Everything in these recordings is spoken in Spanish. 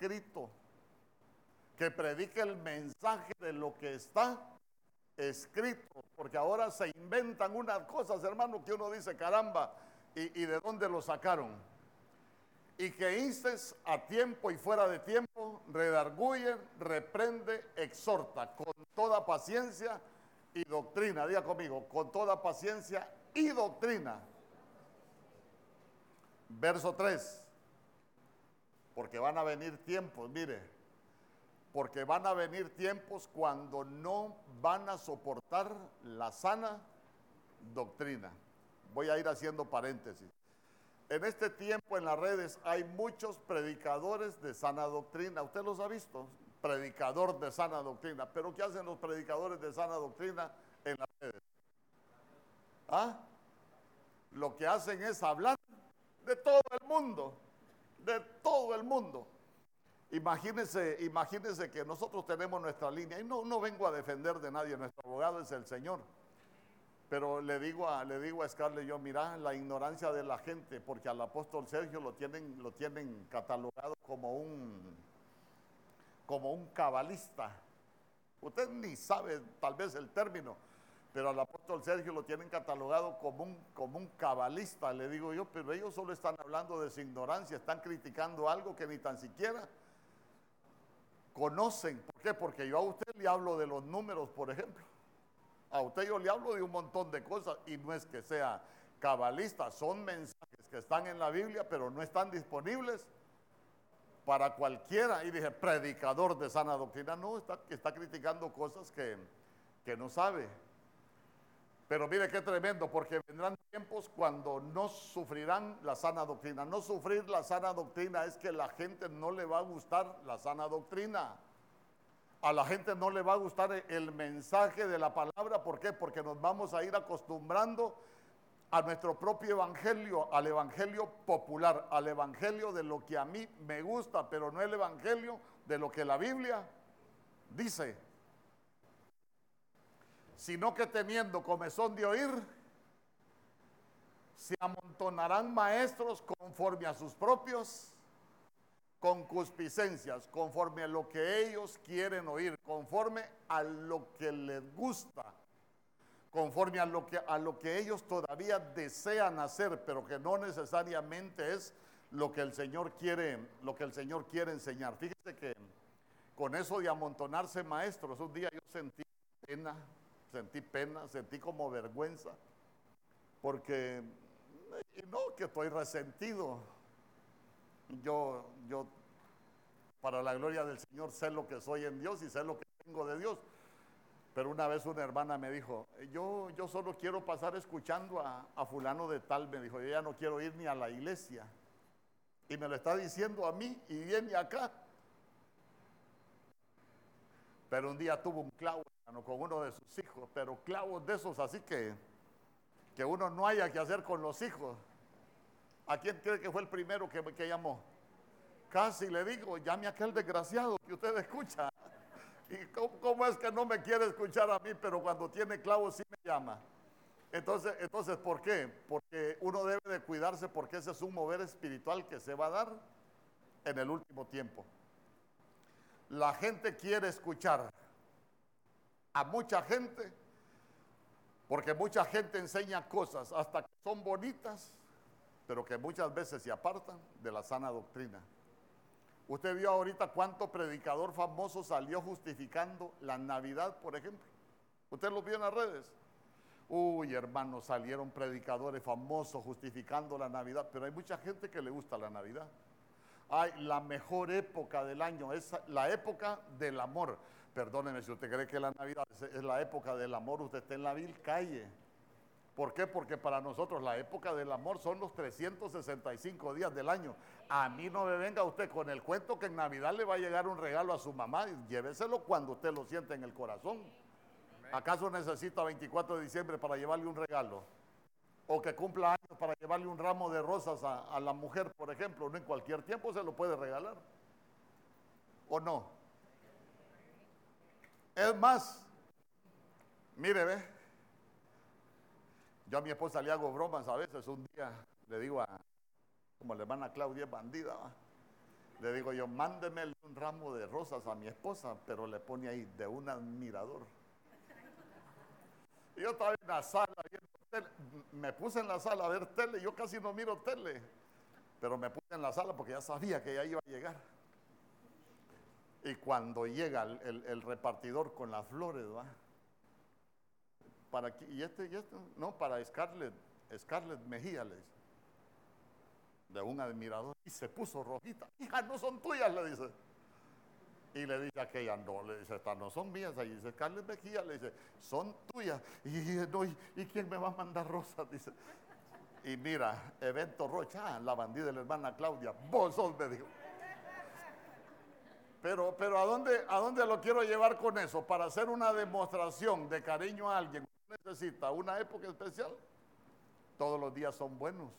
escrito. Que predique el mensaje de lo que está escrito. Porque ahora se inventan unas cosas, hermano, que uno dice, caramba, ¿y, de dónde lo sacaron? y que instes a tiempo y fuera de tiempo, redarguye, reprende, exhorta con toda paciencia y doctrina. Diga conmigo, con toda paciencia y doctrina. Verso 3. Porque van a venir tiempos, mire, porque van a venir tiempos cuando no van a soportar la sana doctrina. Voy a ir haciendo paréntesis. En este tiempo en las redes hay muchos predicadores de sana doctrina. ¿Usted los ha visto? Predicador de sana doctrina. Pero ¿qué hacen los predicadores de sana doctrina en las redes? ¿Ah? Lo que hacen es hablar de todo el mundo. De todo el mundo. Imagínense, imagínense que nosotros tenemos nuestra línea. Y no, no vengo a defender de nadie. Nuestro abogado es el Señor. Pero le digo a, le digo a Scarlett, yo, mira, la ignorancia de la gente, porque al apóstol Sergio lo tienen, lo tienen catalogado como un, como un cabalista. Usted ni sabe tal vez el término, pero al apóstol Sergio lo tienen catalogado como un, como un cabalista, le digo yo, pero ellos solo están hablando de su ignorancia, están criticando algo que ni tan siquiera conocen. ¿Por qué? Porque yo a usted le hablo de los números, por ejemplo. A usted yo le hablo de un montón de cosas y no es que sea cabalista, son mensajes que están en la Biblia, pero no están disponibles para cualquiera. Y dije, predicador de sana doctrina, no, está, está criticando cosas que, que no sabe. Pero mire qué tremendo, porque vendrán tiempos cuando no sufrirán la sana doctrina. No sufrir la sana doctrina es que la gente no le va a gustar la sana doctrina a la gente no le va a gustar el mensaje de la palabra. ¿Por qué? Porque nos vamos a ir acostumbrando a nuestro propio evangelio, al evangelio popular, al evangelio de lo que a mí me gusta, pero no el evangelio de lo que la Biblia dice. Sino que teniendo comezón de oír, se amontonarán maestros conforme a sus propios concupiscencias, conforme a lo que ellos quieren oír, conforme a lo que les gusta, conforme a lo que, a lo que ellos todavía desean hacer, pero que no necesariamente es lo que el Señor quiere, lo que el Señor quiere enseñar. Fíjese que con eso de amontonarse maestros, un día yo sentí pena, sentí pena, sentí como vergüenza, porque no que estoy resentido, yo, yo, para la gloria del Señor, sé lo que soy en Dios y sé lo que tengo de Dios. Pero una vez una hermana me dijo, yo, yo solo quiero pasar escuchando a, a fulano de tal, me dijo, yo ya no quiero ir ni a la iglesia. Y me lo está diciendo a mí y viene acá. Pero un día tuvo un clavo con uno de sus hijos, pero clavos de esos así que, que uno no haya que hacer con los hijos. ¿A quién cree que fue el primero que, llamó? Casi le digo, llame a aquel desgraciado que usted escucha. ¿Y cómo, es que no me quiere escuchar a mí, pero cuando tiene clavos sí me llama? Entonces, entonces, ¿por qué? Porque uno debe de cuidarse porque ese es un mover espiritual que se va a dar en el último tiempo. La gente quiere escuchar a mucha gente porque mucha gente enseña cosas hasta que son bonitas pero que muchas veces se apartan de la sana doctrina. Usted vio ahorita cuánto predicador famoso salió justificando la Navidad, por ejemplo. Usted lo vio en las redes. Uy, hermanos, salieron predicadores famosos justificando la Navidad, pero hay mucha gente que le gusta la Navidad. Ay, la mejor época del año es la época del amor. Perdóneme si usted cree que la Navidad es la época del amor, usted está en la vil calle. ¿Por qué? Porque para nosotros la época del amor son los 365 días del año. A mí no me venga usted con el cuento que en Navidad le va a llegar un regalo a su mamá. Lléveselo cuando usted lo siente en el corazón. ¿Acaso necesita 24 de diciembre para llevarle un regalo? O que cumpla años para llevarle un ramo de rosas a, a la mujer, por ejemplo. No en cualquier tiempo se lo puede regalar. ¿O no? Es más, mire, ve. Yo a mi esposa le hago bromas a veces. Un día le digo a, como la hermana Claudia es bandida, Le digo yo, mándeme un ramo de rosas a mi esposa, pero le pone ahí de un admirador. Y yo estaba en la sala me puse en la sala a ver tele, yo casi no miro tele, pero me puse en la sala porque ya sabía que ya iba a llegar. Y cuando llega el, repartidor con las flores, ¿va? Para y este, y este, no, para Scarlett, Scarlett Mejía le dice de un admirador y se puso rojita. Hija, no son tuyas, le dice. Y le dice aquella, no, le dice, estas no son mías. Ahí dice, Carles Mejía, le dice, son tuyas. Y, no, ¿y, quién me va a mandar rosas? Dice. Y mira, evento Rocha, ah, la bandida de la hermana Claudia, vos sos, me dijo. Pero, pero ¿a, dónde, ¿a dónde lo quiero llevar con eso? Para hacer una demostración de cariño a alguien, necesita una época especial. Todos los días son buenos.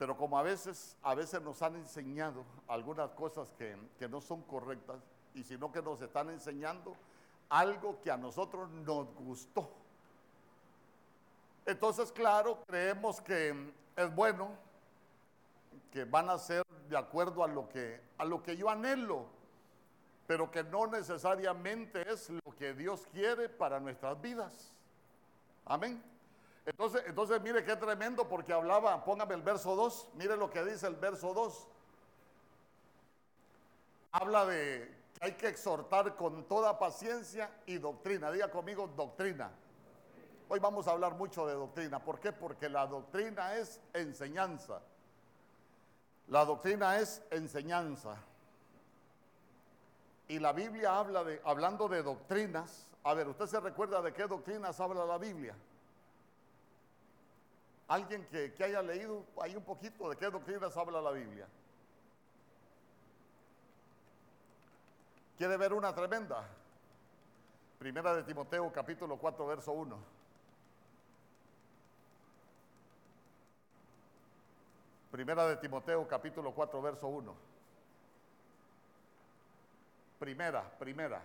Pero como a veces, a veces nos han enseñado algunas cosas que, no son correctas, y sino que nos están enseñando algo que a nosotros nos gustó. Entonces, claro, creemos que es bueno, que van a ser de acuerdo a lo que, a lo que yo anhelo, pero que no necesariamente es lo que Dios quiere para nuestras vidas. Amén. Entonces, entonces mire qué tremendo porque hablaba, póngame el verso 2, mire lo que dice el verso 2. Habla de que hay que exhortar con toda paciencia y doctrina. Diga conmigo doctrina. Hoy vamos a hablar mucho de doctrina. ¿Por qué? Porque la doctrina es enseñanza. La doctrina es enseñanza. Y la Biblia habla de, hablando de doctrinas. A ver, ¿usted se recuerda de qué doctrinas habla la Biblia? Alguien que, haya leído ahí un poquito de qué doctrinas habla la Biblia. ¿Quiere ver una tremenda? Primera de Timoteo capítulo 4 verso 1. Primera de Timoteo capítulo 4 verso 1. Primera, primera.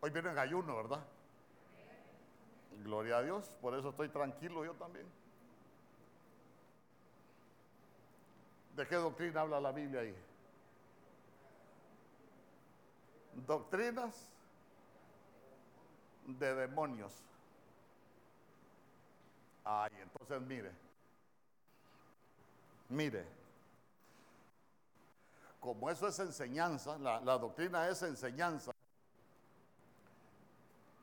Hoy viene en ayuno, ¿verdad? Gloria a Dios, por eso estoy tranquilo yo también. ¿De qué doctrina habla la Biblia ahí? Doctrinas de demonios. Ay, entonces mire, mire, como eso es enseñanza, la, doctrina es enseñanza,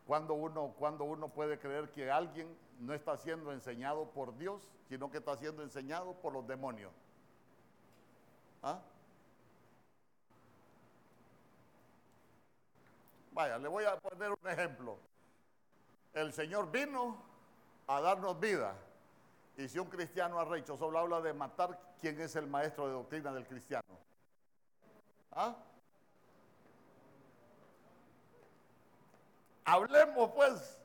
cuando uno, cuando uno puede creer que alguien no está siendo enseñado por Dios, sino que está siendo enseñado por los demonios. ¿Ah? Vaya, le voy a poner un ejemplo. El Señor vino a darnos vida. Y si un cristiano arrecho solo habla de matar, ¿quién es el maestro de doctrina del cristiano? ¿Ah? Hablemos pues.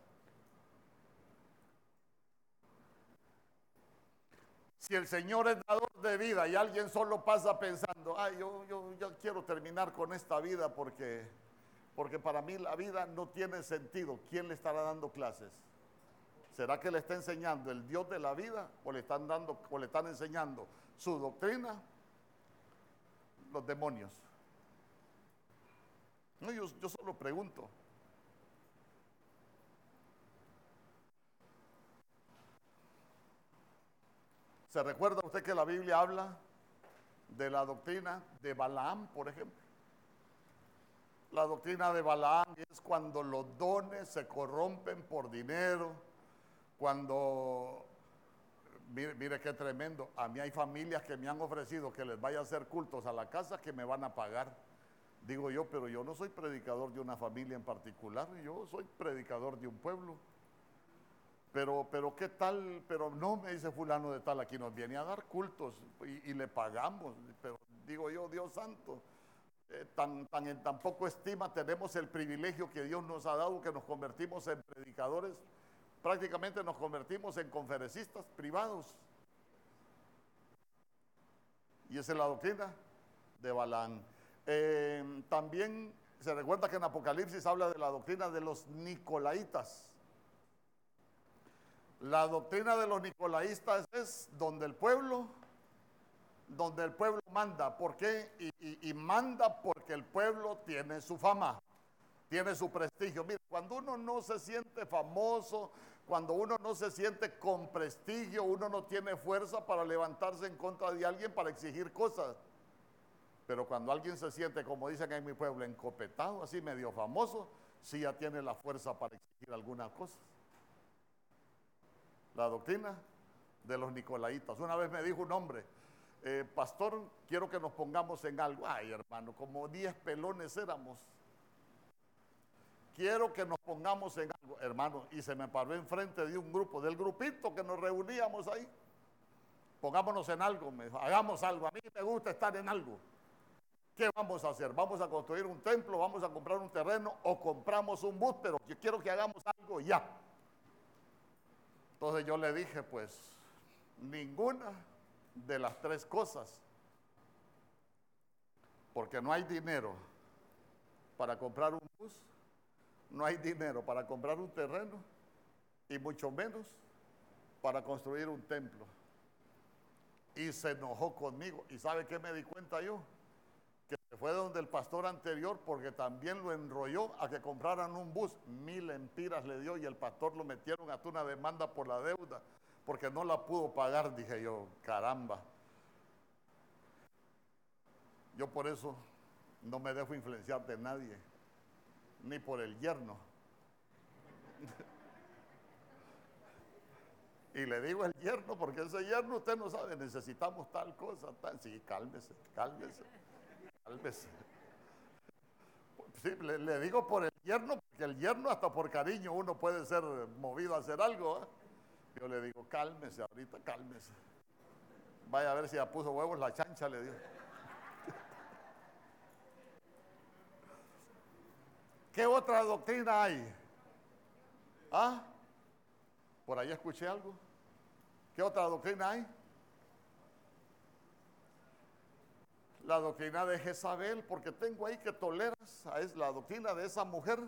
Si el Señor es dador de vida y alguien solo pasa pensando, ay, yo, yo, yo quiero terminar con esta vida porque, porque para mí la vida no tiene sentido, ¿quién le estará dando clases? ¿Será que le está enseñando el Dios de la vida o le están dando o le están enseñando su doctrina? Los demonios. No, yo, yo solo pregunto. ¿Se recuerda usted que la Biblia habla de la doctrina de Balaam, por ejemplo? La doctrina de Balaam es cuando los dones se corrompen por dinero, cuando, mire, qué tremendo, a mí hay familias que me han ofrecido que les vaya a hacer cultos a la casa que me van a pagar. Digo yo, pero yo no soy predicador de una familia en particular, yo soy predicador de un pueblo. Pero, pero qué tal, pero no me dice fulano de tal, aquí nos viene a dar cultos y, le pagamos. Pero digo yo, Dios santo, eh, tan, en tan poco estima tenemos el privilegio que Dios nos ha dado que nos convertimos en predicadores, prácticamente nos convertimos en conferencistas privados. Y esa es la doctrina de Balán. Eh, también Se recuerda que en Apocalipsis habla de la doctrina de los nicolaitas. La doctrina de los nicolaitas es donde el pueblo, donde el pueblo manda. ¿Por qué? Y, manda porque el pueblo tiene su fama, tiene su prestigio. Mira, cuando uno no se siente famoso, cuando uno no se siente con prestigio, uno no tiene fuerza para levantarse en contra de alguien para exigir cosas. Pero cuando alguien se siente, como dicen en mi pueblo, encopetado, así medio famoso, sí ya tiene la fuerza para exigir alguna cosa la doctrina de los nicolaitas. Una vez me dijo un hombre, eh, pastor, quiero que nos pongamos en algo. Ay, hermano, como 10 pelones éramos. Quiero que nos pongamos en algo, hermano. Y se me paró enfrente de un grupo, del grupito que nos reuníamos ahí. Pongámonos en algo, hagamos algo. A mí me gusta estar en algo. ¿Qué vamos a hacer? ¿Vamos a construir un templo? ¿Vamos a comprar un terreno? ¿O compramos un bus? Pero yo quiero que hagamos algo ya. Entonces yo le dije, pues, ninguna de las tres cosas, porque no hay dinero para comprar un bus, no hay dinero para comprar un terreno y mucho menos para construir un templo. Y se enojó conmigo. ¿Y sabe qué me di cuenta yo? Que se fue donde el pastor anterior porque también lo enrolló a que compraran un bus. Mil empiras le dio y el pastor lo metieron a una demanda por la deuda porque no la pudo pagar. Dije yo, caramba. Yo por eso no me dejo influenciar de nadie, ni por el yerno. y le digo el yerno, porque ese yerno usted no sabe, necesitamos tal cosa, tal. Sí, cálmese, cálmese. Sí, le, digo por el yerno, porque el yerno hasta por cariño uno puede ser movido a hacer algo. ¿eh? Yo le digo, cálmese ahorita, cálmese. Vaya a ver si ya puso huevos la chancha, le digo. ¿Qué otra doctrina hay? ¿Ah? ¿Por ahí escuché algo? ¿Qué otra doctrina hay? la doctrina de Jezabel, porque tengo ahí que toleras, es la doctrina de esa mujer,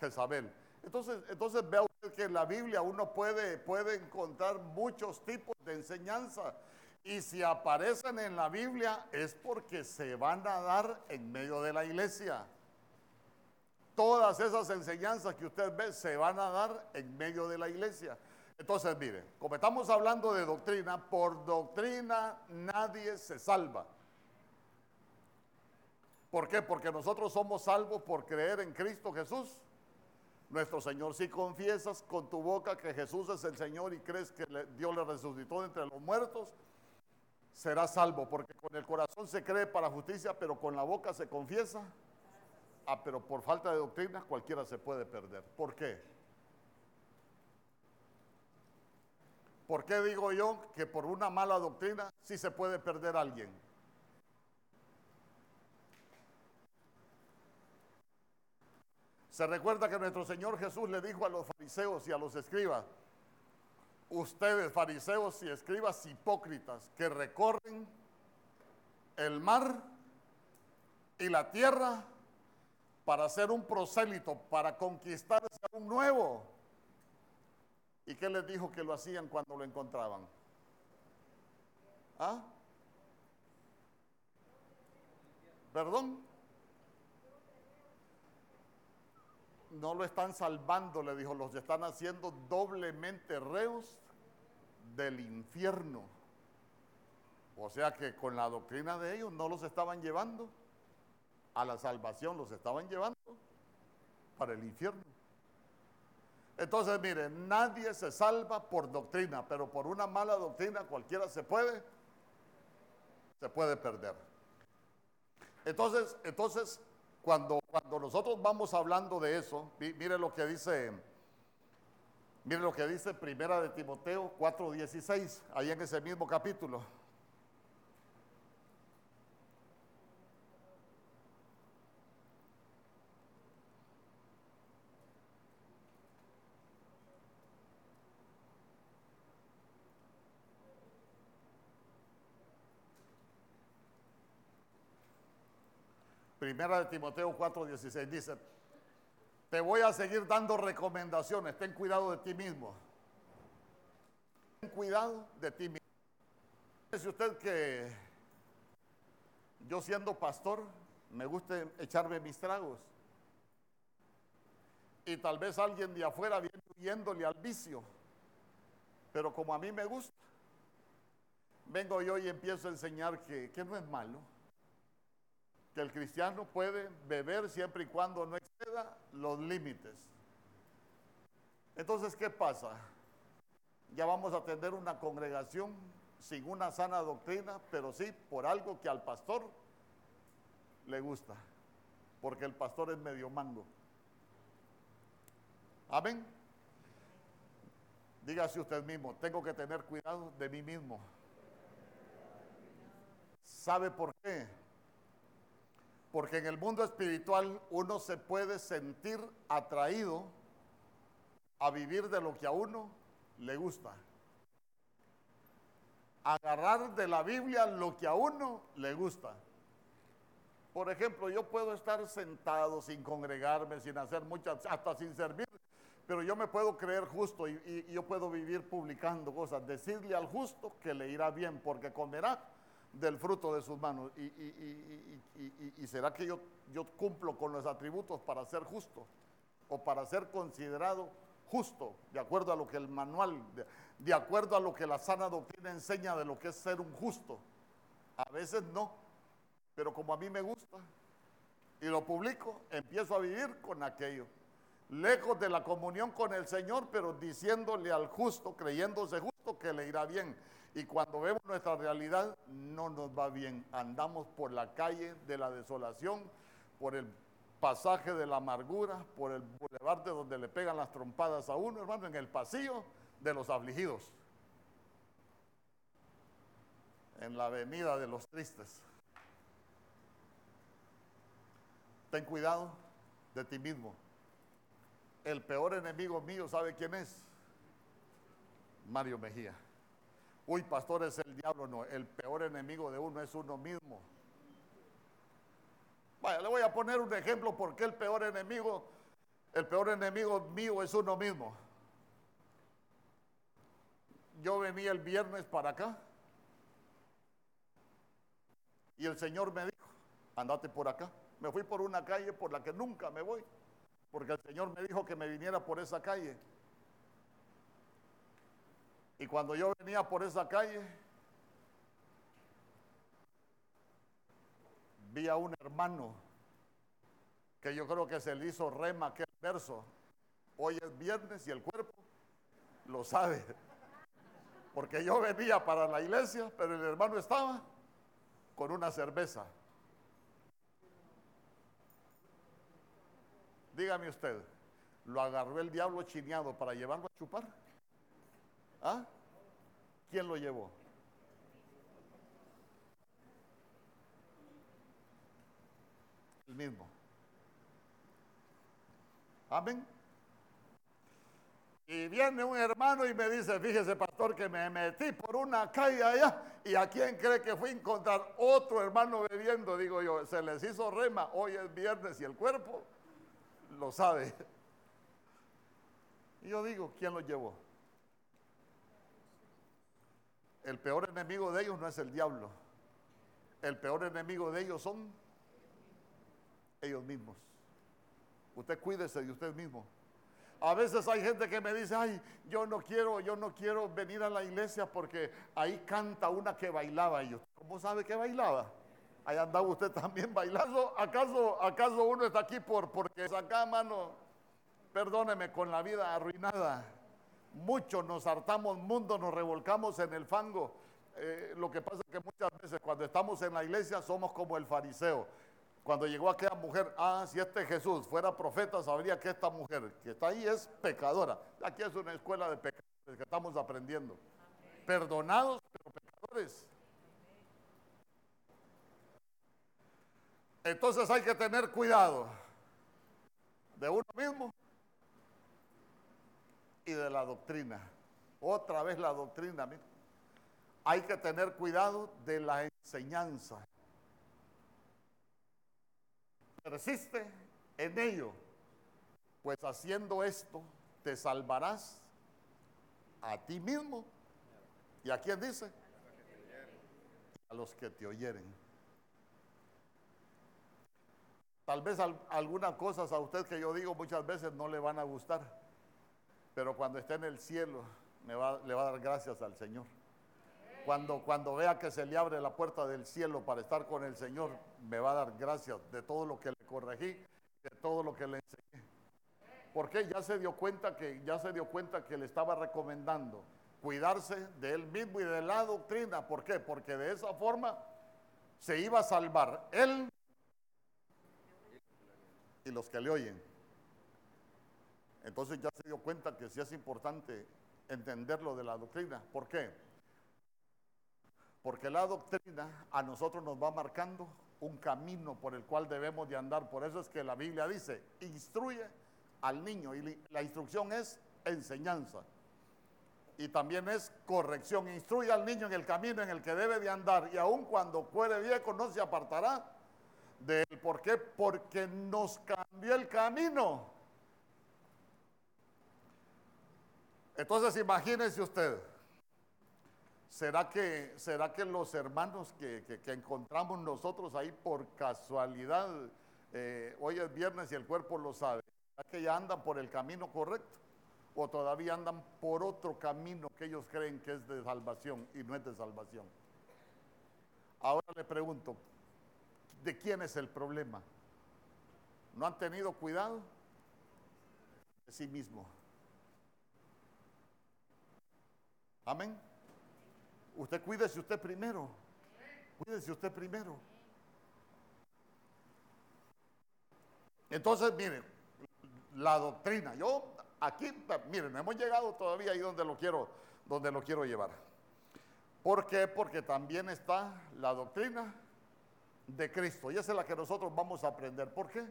Jezabel. Entonces, entonces vea usted que en la Biblia uno puede, puede encontrar muchos tipos de enseñanza. Y si aparecen en la Biblia es porque se van a dar en medio de la iglesia. Todas esas enseñanzas que usted ve se van a dar en medio de la iglesia. Entonces, mire, como estamos hablando de doctrina, por doctrina nadie se salva. ¿Por qué? Porque nosotros somos salvos por creer en Cristo Jesús. Nuestro Señor, si confiesas con tu boca que Jesús es el Señor y crees que Dios le resucitó entre los muertos, serás salvo. Porque con el corazón se cree para justicia, pero con la boca se confiesa. Ah, pero por falta de doctrina cualquiera se puede perder. ¿Por qué? ¿Por qué digo yo que por una mala doctrina sí se puede perder a alguien? Se recuerda que nuestro Señor Jesús le dijo a los fariseos y a los escribas, ustedes fariseos y escribas hipócritas que recorren el mar y la tierra para hacer un prosélito, para conquistarse a un nuevo. ¿Y qué les dijo que lo hacían cuando lo encontraban? ¿Ah? ¿Perdón? No lo están salvando, le dijo, los están haciendo doblemente reos del infierno. O sea que con la doctrina de ellos no los estaban llevando a la salvación, los estaban llevando para el infierno. Entonces, miren, nadie se salva por doctrina, pero por una mala doctrina cualquiera se puede, se puede perder. Entonces, entonces cuando, cuando nosotros vamos hablando de eso, mire lo que dice, mire lo que dice Primera de Timoteo 4:16, ahí en ese mismo capítulo. Primera de Timoteo 4:16 dice, te voy a seguir dando recomendaciones, ten cuidado de ti mismo. Ten cuidado de ti mismo. Dice usted que yo siendo pastor me gusta echarme mis tragos. Y tal vez alguien de afuera viene huyéndole al vicio. Pero como a mí me gusta, vengo yo y empiezo a enseñar que, que no es malo. Que el cristiano puede beber siempre y cuando no exceda los límites. Entonces, ¿qué pasa? Ya vamos a tener una congregación sin una sana doctrina, pero sí por algo que al pastor le gusta, porque el pastor es medio mango. Amén. Dígase usted mismo, tengo que tener cuidado de mí mismo. ¿Sabe por qué? Porque en el mundo espiritual uno se puede sentir atraído a vivir de lo que a uno le gusta. Agarrar de la Biblia lo que a uno le gusta. Por ejemplo, yo puedo estar sentado sin congregarme, sin hacer muchas, hasta sin servir, pero yo me puedo creer justo y, yo puedo vivir publicando cosas. Decirle al justo que le irá bien, porque comerá del fruto de sus manos. Y, será que yo, yo cumplo con los atributos para ser justo o para ser considerado justo, de acuerdo a lo que el manual, de acuerdo a lo que la sana doctrina enseña de lo que es ser un justo. A veces no, pero como a mí me gusta y lo publico, empiezo a vivir con aquello. Lejos de la comunión con el Señor, pero diciéndole al justo, creyéndose justo, que le irá bien. Y cuando vemos nuestra realidad, no nos va bien. Andamos por la calle de la desolación, por el pasaje de la amargura, por el boulevard de donde le pegan las trompadas a uno, hermano, en el pasillo de los afligidos, en la avenida de los tristes. Ten cuidado de ti mismo. El peor enemigo mío, ¿sabe quién es? Mario Mejía. Uy, pastor, es el diablo. No, el peor enemigo de uno es uno mismo. Vaya, le voy a poner un ejemplo porque el peor enemigo, el peor enemigo mío es uno mismo. Yo venía el viernes para acá y el Señor me dijo, andate por acá. Me fui por una calle por la que nunca me voy, porque el Señor me dijo que me viniera por esa calle. Y cuando yo venía por esa calle, vi a un hermano que yo creo que se le hizo rema aquel verso. Hoy es viernes y el cuerpo lo sabe. Porque yo venía para la iglesia, pero el hermano estaba con una cerveza. Dígame usted, ¿lo agarró el diablo chineado para llevarlo a chupar? ¿Ah? ¿Quién lo llevó? El mismo. Amén. Y viene un hermano y me dice, fíjese pastor, que me metí por una calle allá y a quién cree que fui a encontrar otro hermano bebiendo. Digo yo, se les hizo rema, hoy es viernes y el cuerpo lo sabe. Y yo digo, ¿quién lo llevó? El peor enemigo de ellos no es el diablo. El peor enemigo de ellos son ellos mismos. Usted cuídese de usted mismo. A veces hay gente que me dice, ay, yo no quiero, yo no quiero venir a la iglesia porque ahí canta una que bailaba. Y yo, ¿cómo sabe que bailaba? Ahí andaba usted también bailando. ¿Acaso, acaso uno está aquí por, porque acá, mano? Perdóneme, con la vida arruinada. Muchos nos hartamos mundo, nos revolcamos en el fango. Eh, lo que pasa es que muchas veces cuando estamos en la iglesia somos como el fariseo. Cuando llegó aquella mujer, ah, si este Jesús fuera profeta, sabría que esta mujer que está ahí es pecadora. Aquí es una escuela de pecadores que estamos aprendiendo. Perdonados, pero pecadores. Entonces hay que tener cuidado de uno mismo y de la doctrina. Otra vez la doctrina. Hay que tener cuidado de la enseñanza. persiste en ello, pues haciendo esto te salvarás a ti mismo. ¿Y a quién dice? A los que te oyeren. Tal vez algunas cosas a usted que yo digo muchas veces no le van a gustar, pero cuando esté en el cielo le va a dar gracias al Señor. Cuando, cuando vea que se le abre la puerta del cielo para estar con el Señor, me va a dar gracias de todo lo que le corregí, de todo lo que le enseñé. Porque ya se dio cuenta que ya se dio cuenta que le estaba recomendando cuidarse de él mismo y de la doctrina. ¿Por qué? Porque de esa forma se iba a salvar él y los que le oyen. Entonces ya se dio cuenta que sí es importante entender lo de la doctrina. ¿Por qué? Porque la doctrina a nosotros nos va marcando un camino por el cual debemos de andar. Por eso es que la Biblia dice, instruye al niño. Y la instrucción es enseñanza. Y también es corrección. Instruye al niño en el camino en el que debe de andar. Y aun cuando fuere viejo no se apartará de él. ¿Por qué? Porque nos cambió el camino. Entonces imagínense usted. ¿Será que, será que los hermanos que, encontramos nosotros ahí por casualidad, eh, hoy es viernes y el cuerpo lo sabe, que ya andan por el camino correcto? ¿O todavía andan por otro camino que ellos creen que es de salvación y no es de salvación? Ahora le pregunto, ¿de quién es el problema? ¿No han tenido cuidado? De sí mismo. Amén. Usted cuídese usted primero. Cuídese usted primero. Entonces, miren, la doctrina. Yo aquí, miren, hemos llegado todavía ahí donde lo quiero, donde lo quiero llevar. ¿Por qué? Porque también está la doctrina de Cristo. Y esa es la que nosotros vamos a aprender. ¿Por qué?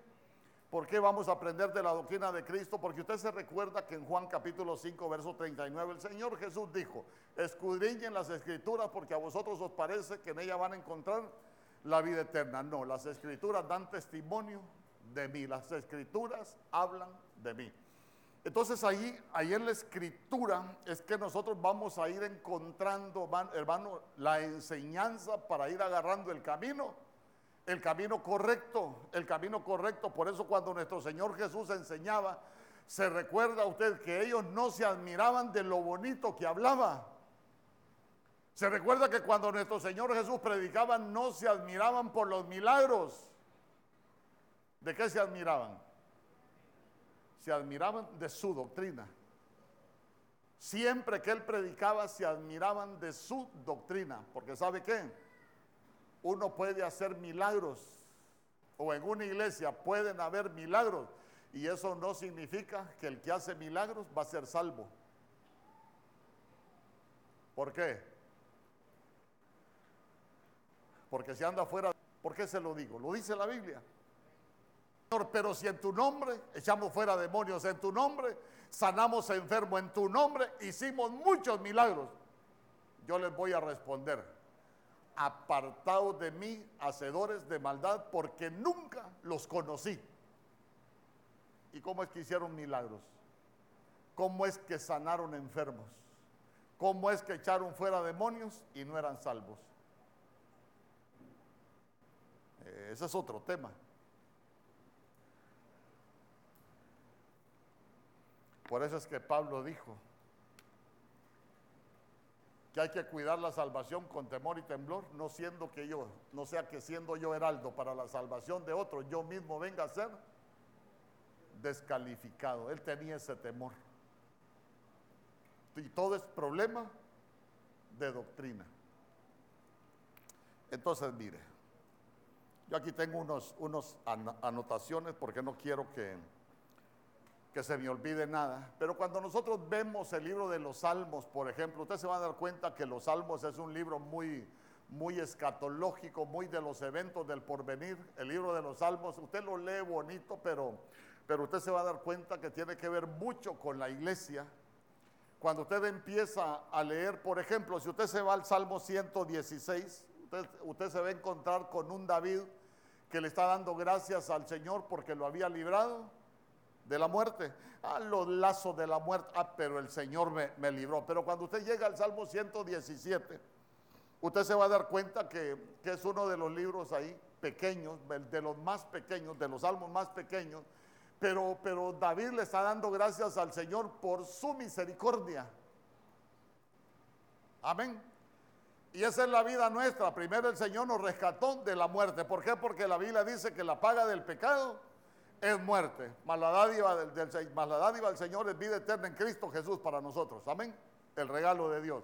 ¿Por qué vamos a aprender de la doctrina de Cristo? Porque usted se recuerda que en Juan capítulo 5, verso 39, el Señor Jesús dijo, escudriñen las escrituras porque a vosotros os parece que en ellas van a encontrar la vida eterna. No, las escrituras dan testimonio de mí. Las escrituras hablan de mí. Entonces ahí, ahí en la escritura es que nosotros vamos a ir encontrando, hermano, la enseñanza para ir agarrando el camino, el camino correcto, el camino correcto. Por eso cuando nuestro Señor Jesús enseñaba, se recuerda a usted que ellos no se admiraban de lo bonito que hablaba. Se recuerda que cuando nuestro Señor Jesús predicaba no se admiraban por los milagros, ¿De qué se admiraban? Se admiraban de su doctrina. Siempre que él predicaba se admiraban de su doctrina, porque ¿sabe qué? Uno puede hacer milagros, o en una iglesia pueden haber milagros, y eso no significa que el que hace milagros va a ser salvo. ¿Por qué? Porque si anda afuera, ¿por qué se lo digo? Lo dice la Biblia pero si en tu nombre echamos fuera demonios en tu nombre, sanamos enfermos en tu nombre, hicimos muchos milagros. Yo les voy a responder, apartados de mí, hacedores de maldad, porque nunca los conocí. ¿Y cómo es que hicieron milagros? ¿Cómo es que sanaron enfermos? ¿Cómo es que echaron fuera demonios y no eran salvos? Eh, ese es otro tema. Por eso es que Pablo dijo que hay que cuidar la salvación con temor y temblor, no siendo que yo, no sea que siendo yo heraldo para la salvación de otro, yo mismo venga a ser descalificado. Él tenía ese temor. Y todo es problema de doctrina. Entonces, mire, yo aquí tengo unos, unos anotaciones porque no quiero que que se me olvide nada. Pero cuando nosotros vemos el libro de los Salmos, por ejemplo, usted se va a dar cuenta que los Salmos es un libro muy, muy escatológico, muy de los eventos del porvenir. El libro de los Salmos, usted lo lee bonito, pero, pero usted se va a dar cuenta que tiene que ver mucho con la iglesia. Cuando usted empieza a leer, por ejemplo, si usted se va al Salmo 116, usted, usted se va a encontrar con un David que le está dando gracias al Señor porque lo había librado de la muerte. Ah, los lazos de la muerte. Ah, pero el Señor me, me libró. Pero cuando usted llega al Salmo 117, usted se va a dar cuenta que, que es uno de los libros ahí pequeños, de los más pequeños, de los salmos más pequeños. Pero, pero David le está dando gracias al Señor por su misericordia. Amén. Y esa es la vida nuestra. Primero el Señor nos rescató de la muerte. ¿Por qué? Porque la Biblia dice que la paga del pecado es muerte. Más la dádiva del, más la dádiva del Señor es vida eterna en Cristo Jesús para nosotros. Amén. El regalo de Dios.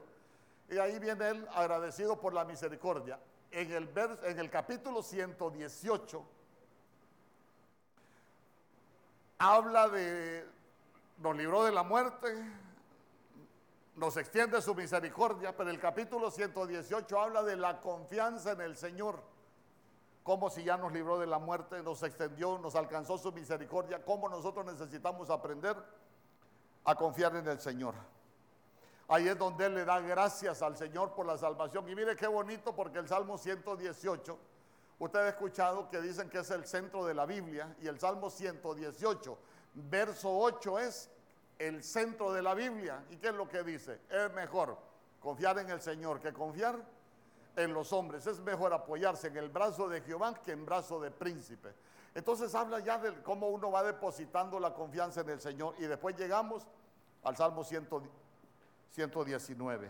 Y ahí viene él agradecido por la misericordia. En el, en el capítulo 118 habla de, nos libró de la muerte, nos extiende su misericordia, pero el capítulo 118 habla de la confianza en el Señor. Como si ya nos libró de la muerte, nos extendió, nos alcanzó su misericordia, cómo nosotros necesitamos aprender a confiar en el Señor. Ahí es donde Él le da gracias al Señor por la salvación. Y mire qué bonito porque el Salmo 118, usted ha escuchado que dicen que es el centro de la Biblia y el Salmo 118, verso 8 es el centro de la Biblia. ¿Y qué es lo que dice? Es mejor confiar en el Señor que confiar en los hombres. Es mejor apoyarse en el brazo de Jehová que en brazo de príncipe. Entonces habla ya de cómo uno va depositando la confianza en el Señor. Y después llegamos al Salmo 119.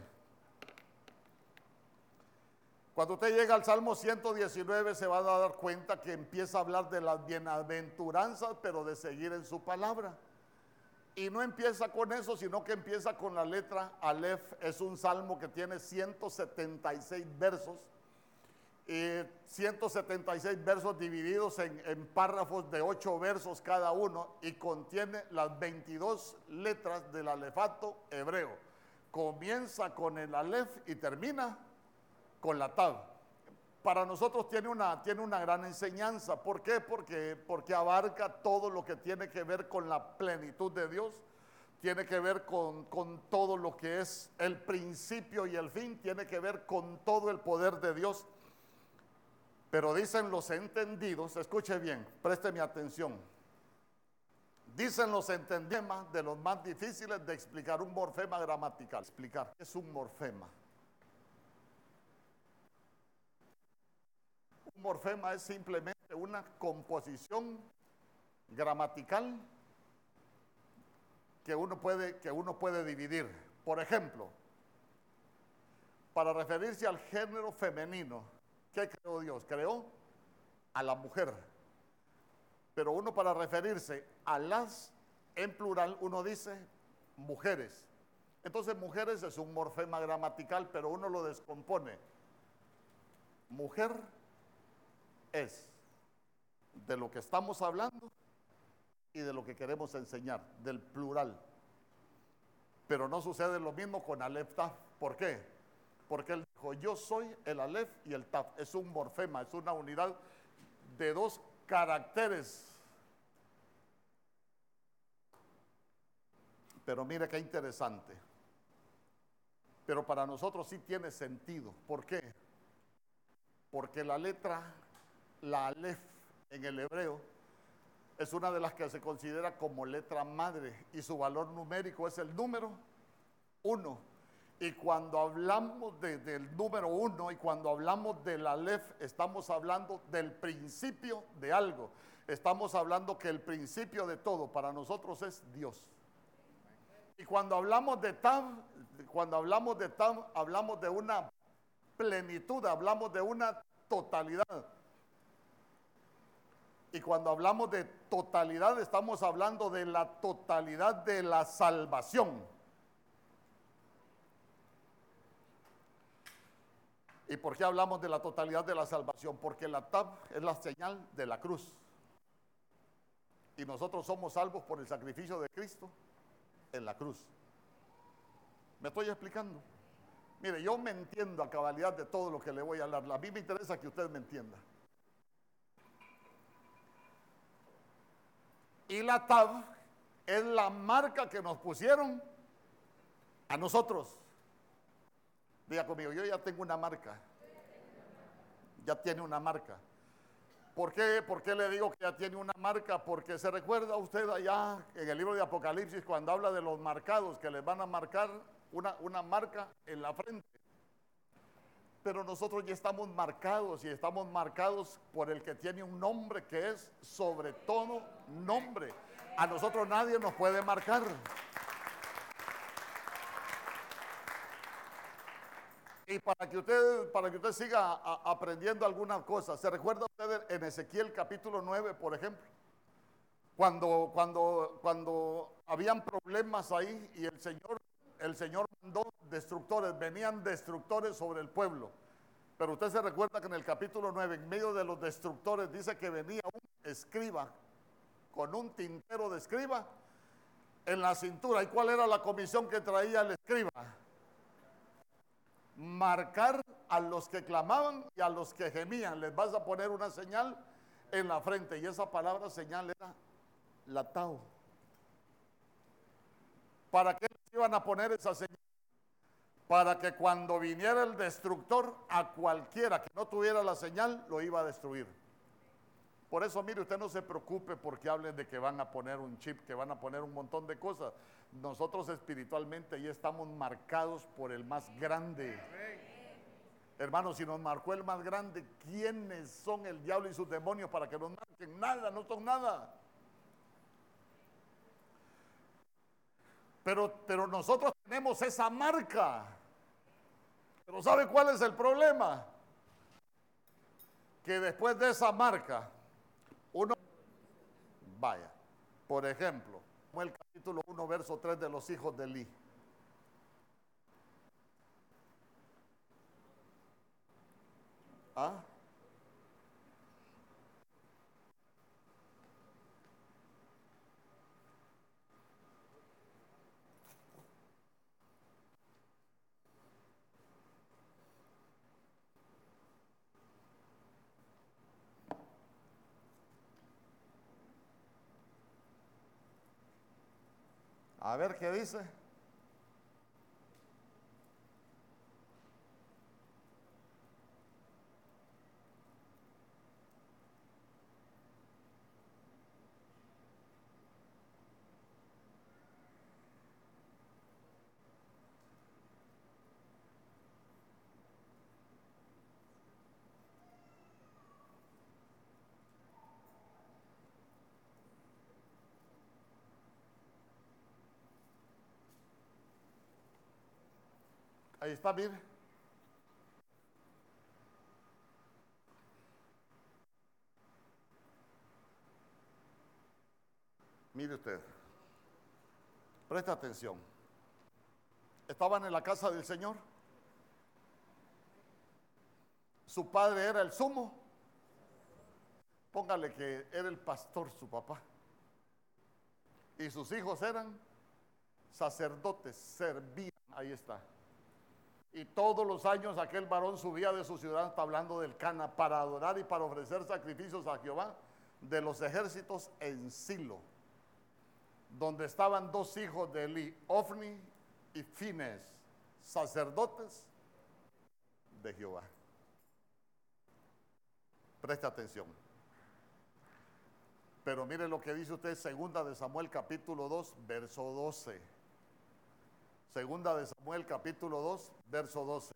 Cuando usted llega al Salmo 119 se va a dar cuenta que empieza a hablar de las bienaventuranzas, pero de seguir en su palabra. Y no empieza con eso, sino que empieza con la letra Aleph. Es un salmo que tiene 176 versos. y 176 versos divididos en, en, párrafos de 8 versos cada uno y contiene las 22 letras del alefato hebreo. Comienza con el Aleph y termina con la Tab para nosotros tiene una, tiene una gran enseñanza. ¿Por qué? Porque, porque abarca todo lo que tiene que ver con la plenitud de Dios, tiene que ver con, con todo lo que es el principio y el fin, tiene que ver con todo el poder de Dios. Pero dicen los entendidos, escuche bien, présteme atención. Dicen los entendidos de los más difíciles de explicar un morfema gramatical. Explicar, ¿qué es un morfema? Un morfema es simplemente una composición gramatical que uno puede, que uno puede dividir. Por ejemplo, para referirse al género femenino, ¿qué creó Dios? Creó a la mujer. Pero uno para referirse a las, en plural, uno dice mujeres. Entonces mujeres es un morfema gramatical, pero uno lo descompone. Mujer es de lo que estamos hablando y de lo que queremos enseñar, del plural. Pero no sucede lo mismo con Aleph Taf. ¿Por qué? Porque él dijo, yo soy el Aleph y el Taf. Es un morfema, es una unidad de dos caracteres. Pero mire qué interesante. Pero para nosotros sí tiene sentido. ¿Por qué? Porque la letra la Aleph en el hebreo es una de las que se considera como letra madre y su valor numérico es el número uno. Y cuando hablamos del número uno y cuando hablamos del Aleph, estamos hablando del principio de algo. Estamos hablando que el principio de todo para nosotros es Dios. Y cuando hablamos de Tam, cuando hablamos de Tam, hablamos de una plenitud, hablamos de una totalidad. Y cuando hablamos de totalidad, estamos hablando de la totalidad de la salvación. ¿Y por qué hablamos de la totalidad de la salvación? Porque la tab es la señal de la cruz. Y nosotros somos salvos por el sacrificio de Cristo en la cruz. ¿Me estoy explicando? Mire, yo me entiendo a cabalidad de todo lo que le voy a hablar. A mí me interesa que usted me entienda. Y la TAB es la marca que nos pusieron a nosotros. Diga conmigo, yo ya tengo una marca. Ya tiene una marca. ¿Por qué, ¿Por qué le digo que ya tiene una marca? Porque se recuerda usted allá en el libro de Apocalipsis cuando habla de los marcados que les van a marcar una, una marca en la frente. Pero nosotros ya estamos marcados y estamos marcados por el que tiene un nombre que es sobre todo nombre. A nosotros nadie nos puede marcar. Y para que usted, para que usted siga aprendiendo algunas cosas, ¿se recuerda usted en Ezequiel capítulo 9, por ejemplo? Cuando, cuando, cuando habían problemas ahí y el Señor, el Señor mandó destructores, venían destructores sobre el pueblo. Pero usted se recuerda que en el capítulo 9, en medio de los destructores, dice que venía un escriba con un tintero de escriba en la cintura. ¿Y cuál era la comisión que traía el escriba? marcar a los que clamaban y a los que gemían. Les vas a poner una señal en la frente y esa palabra señal era la tau. ¿Para qué les iban a poner esa señal? Para que cuando viniera el destructor, a cualquiera que no tuviera la señal, lo iba a destruir. Por eso, mire, usted no se preocupe porque hablen de que van a poner un chip, que van a poner un montón de cosas. Nosotros espiritualmente ya estamos marcados por el más grande. Hermanos, si nos marcó el más grande, ¿quiénes son el diablo y sus demonios para que nos marquen? Nada, no son nada. Pero, pero nosotros tenemos esa marca. Pero ¿sabe cuál es el problema? Que después de esa marca, uno, vaya, por ejemplo, el capítulo 1, verso 3 de los hijos de Eli. ¿Ah? A ver qué dice. Ahí está, mire. Mire usted. Presta atención. Estaban en la casa del Señor. Su padre era el sumo. Póngale que era el pastor su papá. Y sus hijos eran sacerdotes, servían. Ahí está. Y todos los años aquel varón subía de su ciudad, está hablando del Cana, para adorar y para ofrecer sacrificios a Jehová de los ejércitos en Silo, donde estaban dos hijos de Eli, Ofni y Fines, sacerdotes de Jehová. Preste atención. Pero mire lo que dice usted, segunda de Samuel capítulo 2, verso 12. Segunda de Samuel capítulo 2, verso 12.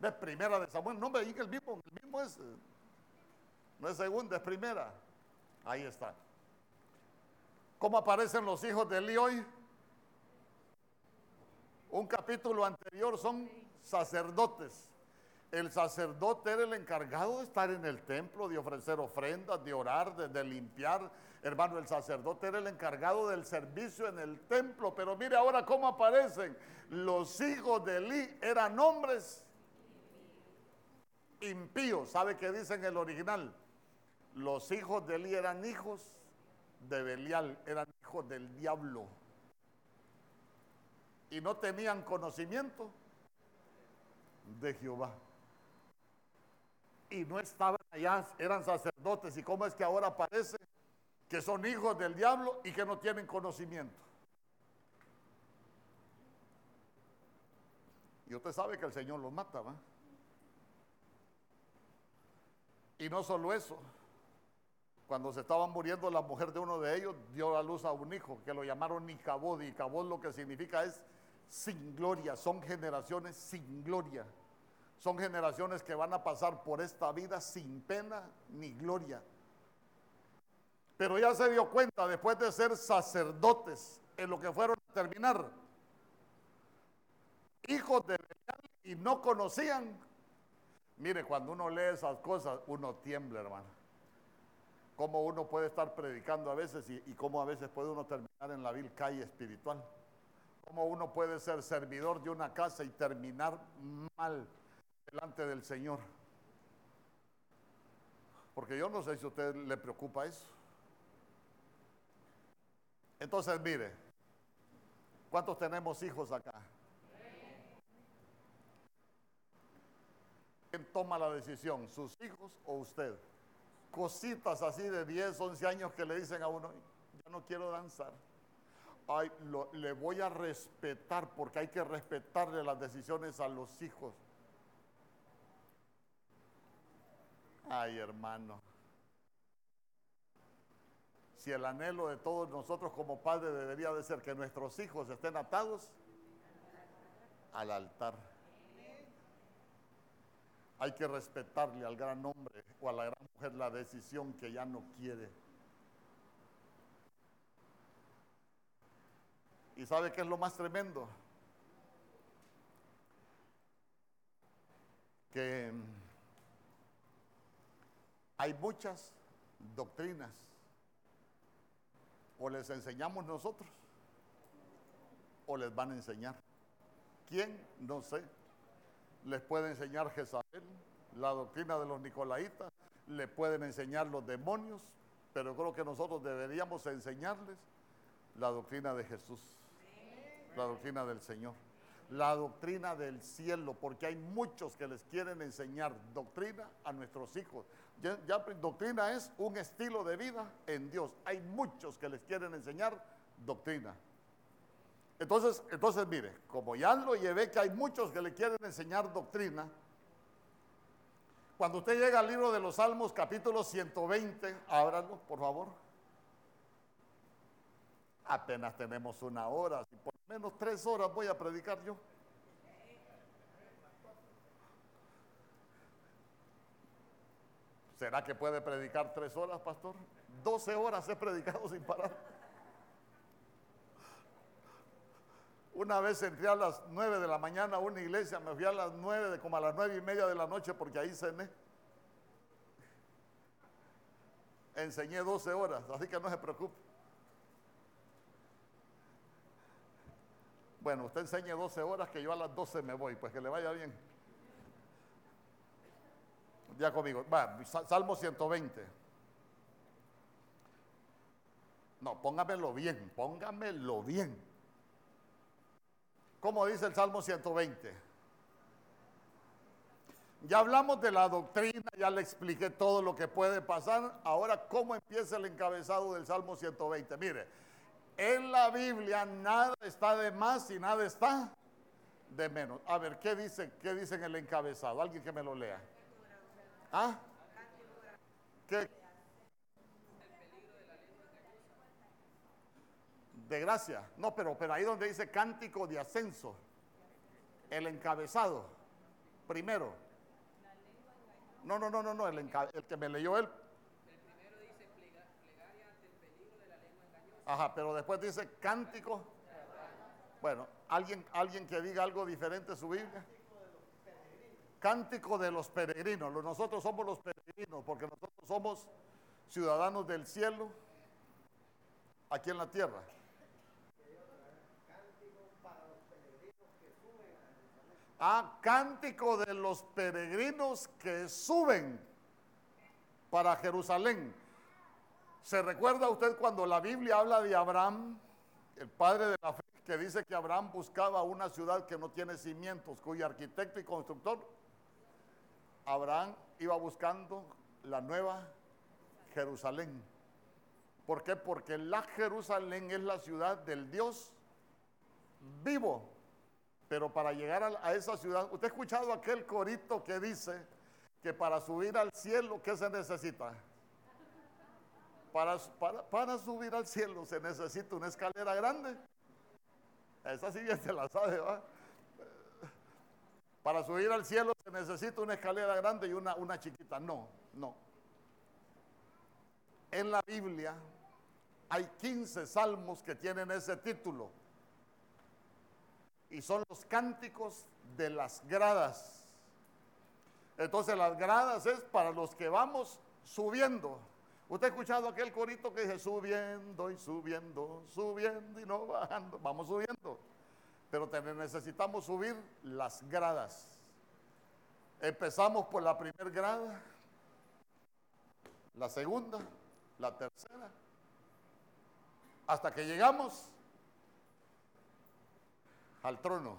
De primera de Samuel, no me diga el mismo, el mismo es, no es segunda, es primera. Ahí está. ¿Cómo aparecen los hijos de Eli hoy? Un capítulo anterior son sacerdotes. El sacerdote era el encargado de estar en el templo, de ofrecer ofrendas, de orar, de limpiar, Hermano, el sacerdote era el encargado del servicio en el templo, pero mire ahora cómo aparecen. Los hijos de Eli eran hombres impíos. ¿Sabe qué dice en el original? Los hijos de Eli eran hijos de Belial, eran hijos del diablo. Y no tenían conocimiento de Jehová. Y no estaban allá, eran sacerdotes. ¿Y cómo es que ahora aparece? Que son hijos del diablo y que no tienen conocimiento. Y usted sabe que el Señor los mata, ¿va? Y no solo eso, cuando se estaba muriendo la mujer de uno de ellos, dio a luz a un hijo que lo llamaron Nicabod. Y Nicabod lo que significa es sin gloria, son generaciones sin gloria. Son generaciones que van a pasar por esta vida sin pena ni gloria. Pero ya se dio cuenta después de ser sacerdotes en lo que fueron a terminar. Hijos de Belial y no conocían. Mire, cuando uno lee esas cosas, uno tiembla, hermano. Cómo uno puede estar predicando a veces y, y cómo a veces puede uno terminar en la vil calle espiritual. Cómo uno puede ser servidor de una casa y terminar mal delante del Señor. Porque yo no sé si a usted le preocupa eso. Entonces, mire, ¿cuántos tenemos hijos acá? ¿Quién toma la decisión? ¿Sus hijos o usted? Cositas así de 10, 11 años que le dicen a uno, ya no quiero danzar. Ay, le voy a respetar porque hay que respetarle las decisiones a los hijos. Ay, hermano. Si el anhelo de todos nosotros como padres debería de ser que nuestros hijos estén atados al altar. Hay que respetarle al gran hombre o a la gran mujer la decisión que ya no quiere. ¿Y sabe qué es lo más tremendo? Que hay muchas doctrinas. O les enseñamos nosotros, o les van a enseñar. ¿Quién? No sé. Les puede enseñar Jezabel, la doctrina de los nicolaitas, le pueden enseñar los demonios, pero creo que nosotros deberíamos enseñarles la doctrina de Jesús, la doctrina del Señor, la doctrina del cielo, porque hay muchos que les quieren enseñar doctrina a nuestros hijos. Ya, doctrina es un estilo de vida en Dios. Hay muchos que les quieren enseñar doctrina. Entonces, entonces mire, como ya lo llevé que hay muchos que le quieren enseñar doctrina, cuando usted llega al libro de los Salmos, capítulo 120, ábralo, por favor. Apenas tenemos una hora, menos tres horas voy a predicar yo. ¿Será que puede predicar tres horas, pastor? Doce horas he predicado sin parar. Una vez entré a las nueve de la mañana a una iglesia, me fui a las nueve, como a las nueve y media de la noche porque ahí cené. Enseñé doce horas, así que no se preocupe. Bueno, usted enseñe doce horas que yo a las doce me voy, pues que le vaya bien. Ya conmigo. Va, Salmo 120. No, póngamelo bien, póngamelo bien. ¿Cómo dice el Salmo 120? Ya hablamos de la doctrina, ya le expliqué todo lo que puede pasar. Ahora, ¿cómo empieza el encabezado del Salmo 120? Mire, en la Biblia nada está de más y nada está de menos. A ver, ¿qué dice, qué dice en el encabezado? Alguien que me lo lea. ¿Ah? ¿Qué? De gracia. No, pero, pero ahí donde dice cántico de ascenso, el encabezado, primero. No, no, no, no, no, el, el que me leyó él. El primero dice plegaria ante el peligro de la lengua engañosa. Ajá, pero después dice cántico. Bueno, alguien, alguien que diga algo diferente su Biblia. Cántico de los peregrinos. Nosotros somos los peregrinos porque nosotros somos ciudadanos del cielo aquí en la tierra. Ah, cántico de los peregrinos que suben para Jerusalén. ¿Se recuerda usted cuando la Biblia habla de Abraham, el padre de la fe, que dice que Abraham buscaba una ciudad que no tiene cimientos, cuyo arquitecto y constructor Abraham iba buscando la nueva Jerusalén. ¿Por qué? Porque la Jerusalén es la ciudad del Dios vivo. Pero para llegar a, esa ciudad, usted ha escuchado aquel corito que dice que para subir al cielo, ¿qué se necesita? Para, para, para subir al cielo se necesita una escalera grande. Esa sí bien se la sabe, ¿va? Para subir al cielo se necesita una escalera grande y una, una chiquita. No, no. En la Biblia hay 15 salmos que tienen ese título. Y son los cánticos de las gradas. Entonces las gradas es para los que vamos subiendo. Usted ha escuchado aquel corito que dice subiendo y subiendo, subiendo y no bajando. Vamos subiendo. Pero necesitamos subir las gradas. Empezamos por la primera grada, la segunda, la tercera, hasta que llegamos al trono.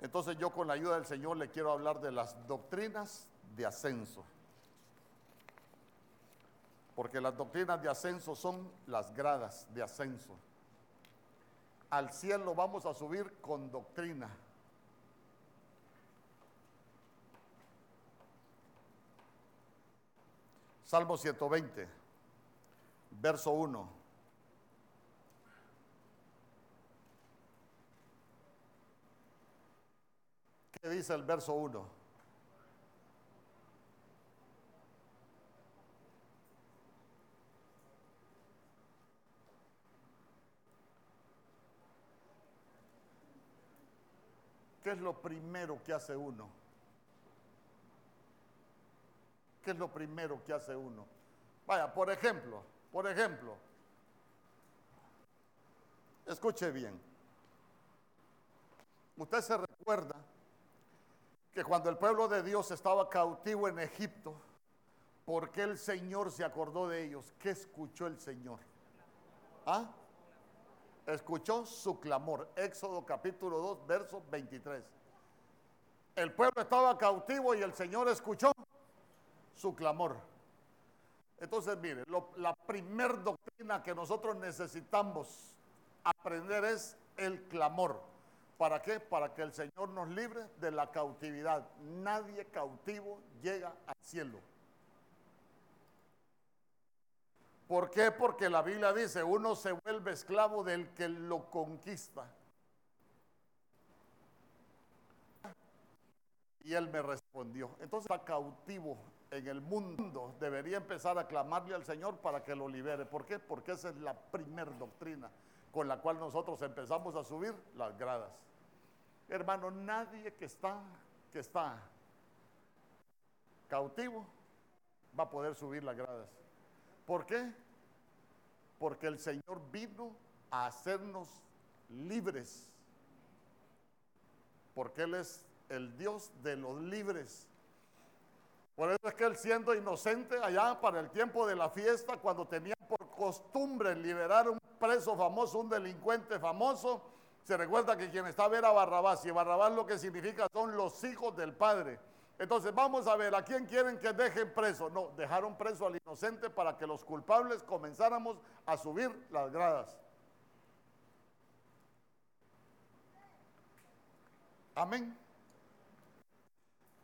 Entonces yo con la ayuda del Señor le quiero hablar de las doctrinas de ascenso. Porque las doctrinas de ascenso son las gradas de ascenso. Al cielo vamos a subir con doctrina. Salmo 120, verso 1. ¿Qué dice el verso 1? ¿Qué es lo primero que hace uno? ¿Qué es lo primero que hace uno? Vaya, por ejemplo, por ejemplo, escuche bien. Usted se recuerda que cuando el pueblo de Dios estaba cautivo en Egipto, ¿por qué el Señor se acordó de ellos? ¿Qué escuchó el Señor? ¿Ah? Escuchó su clamor. Éxodo capítulo 2, verso 23. El pueblo estaba cautivo y el Señor escuchó su clamor. Entonces, mire, la primer doctrina que nosotros necesitamos aprender es el clamor. ¿Para qué? Para que el Señor nos libre de la cautividad. Nadie cautivo llega al cielo. ¿Por qué? Porque la Biblia dice, uno se vuelve esclavo del que lo conquista. Y él me respondió, entonces está cautivo en el mundo debería empezar a clamarle al Señor para que lo libere. ¿Por qué? Porque esa es la primera doctrina con la cual nosotros empezamos a subir las gradas. Hermano, nadie que está, que está cautivo va a poder subir las gradas. ¿Por qué? Porque el Señor vino a hacernos libres. Porque Él es el Dios de los libres. Por eso es que él siendo inocente allá para el tiempo de la fiesta, cuando tenía por costumbre liberar un preso famoso, un delincuente famoso, se recuerda que quien estaba era Barrabás, y Barrabás lo que significa son los hijos del Padre. Entonces vamos a ver, ¿a quién quieren que dejen preso? No, dejaron preso al inocente para que los culpables comenzáramos a subir las gradas. Amén.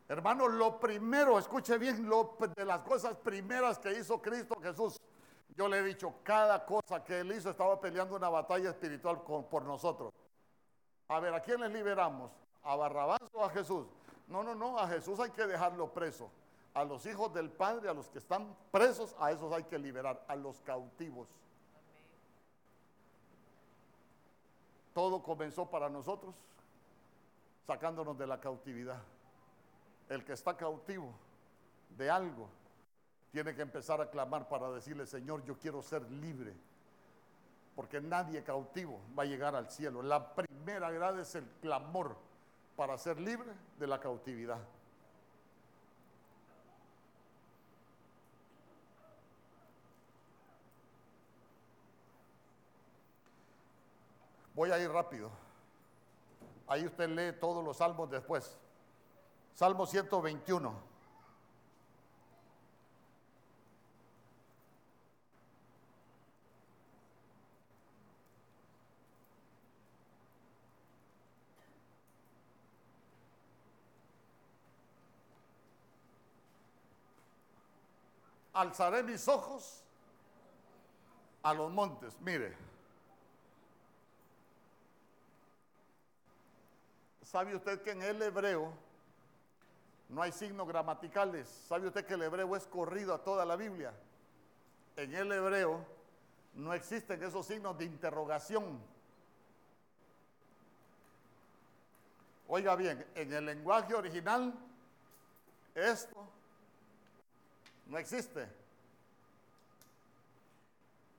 Hermano, lo primero, escuche bien, lo, de las cosas primeras que hizo Cristo Jesús, yo le he dicho, cada cosa que él hizo estaba peleando una batalla espiritual por nosotros. A ver, ¿a quién les liberamos? ¿A Barrabás o a Jesús? No, no, no, a Jesús hay que dejarlo preso. A los hijos del Padre, a los que están presos, a esos hay que liberar, a los cautivos. Todo comenzó para nosotros, sacándonos de la cautividad el que está cautivo de algo, tiene que empezar a clamar para decirle, Señor, yo quiero ser libre. Porque nadie cautivo va a llegar al cielo. La primera grada es el clamor para ser libre de la cautividad. Voy a ir rápido. Ahí usted lee todos los salmos después. Salmo 121. Alzaré mis ojos a los montes. Mire, ¿sabe usted que en el hebreo no hay signos gramaticales? ¿Sabe usted que el hebreo es corrido a toda la Biblia? En el hebreo no existen esos signos de interrogación. Oiga bien, en el lenguaje original esto no existe.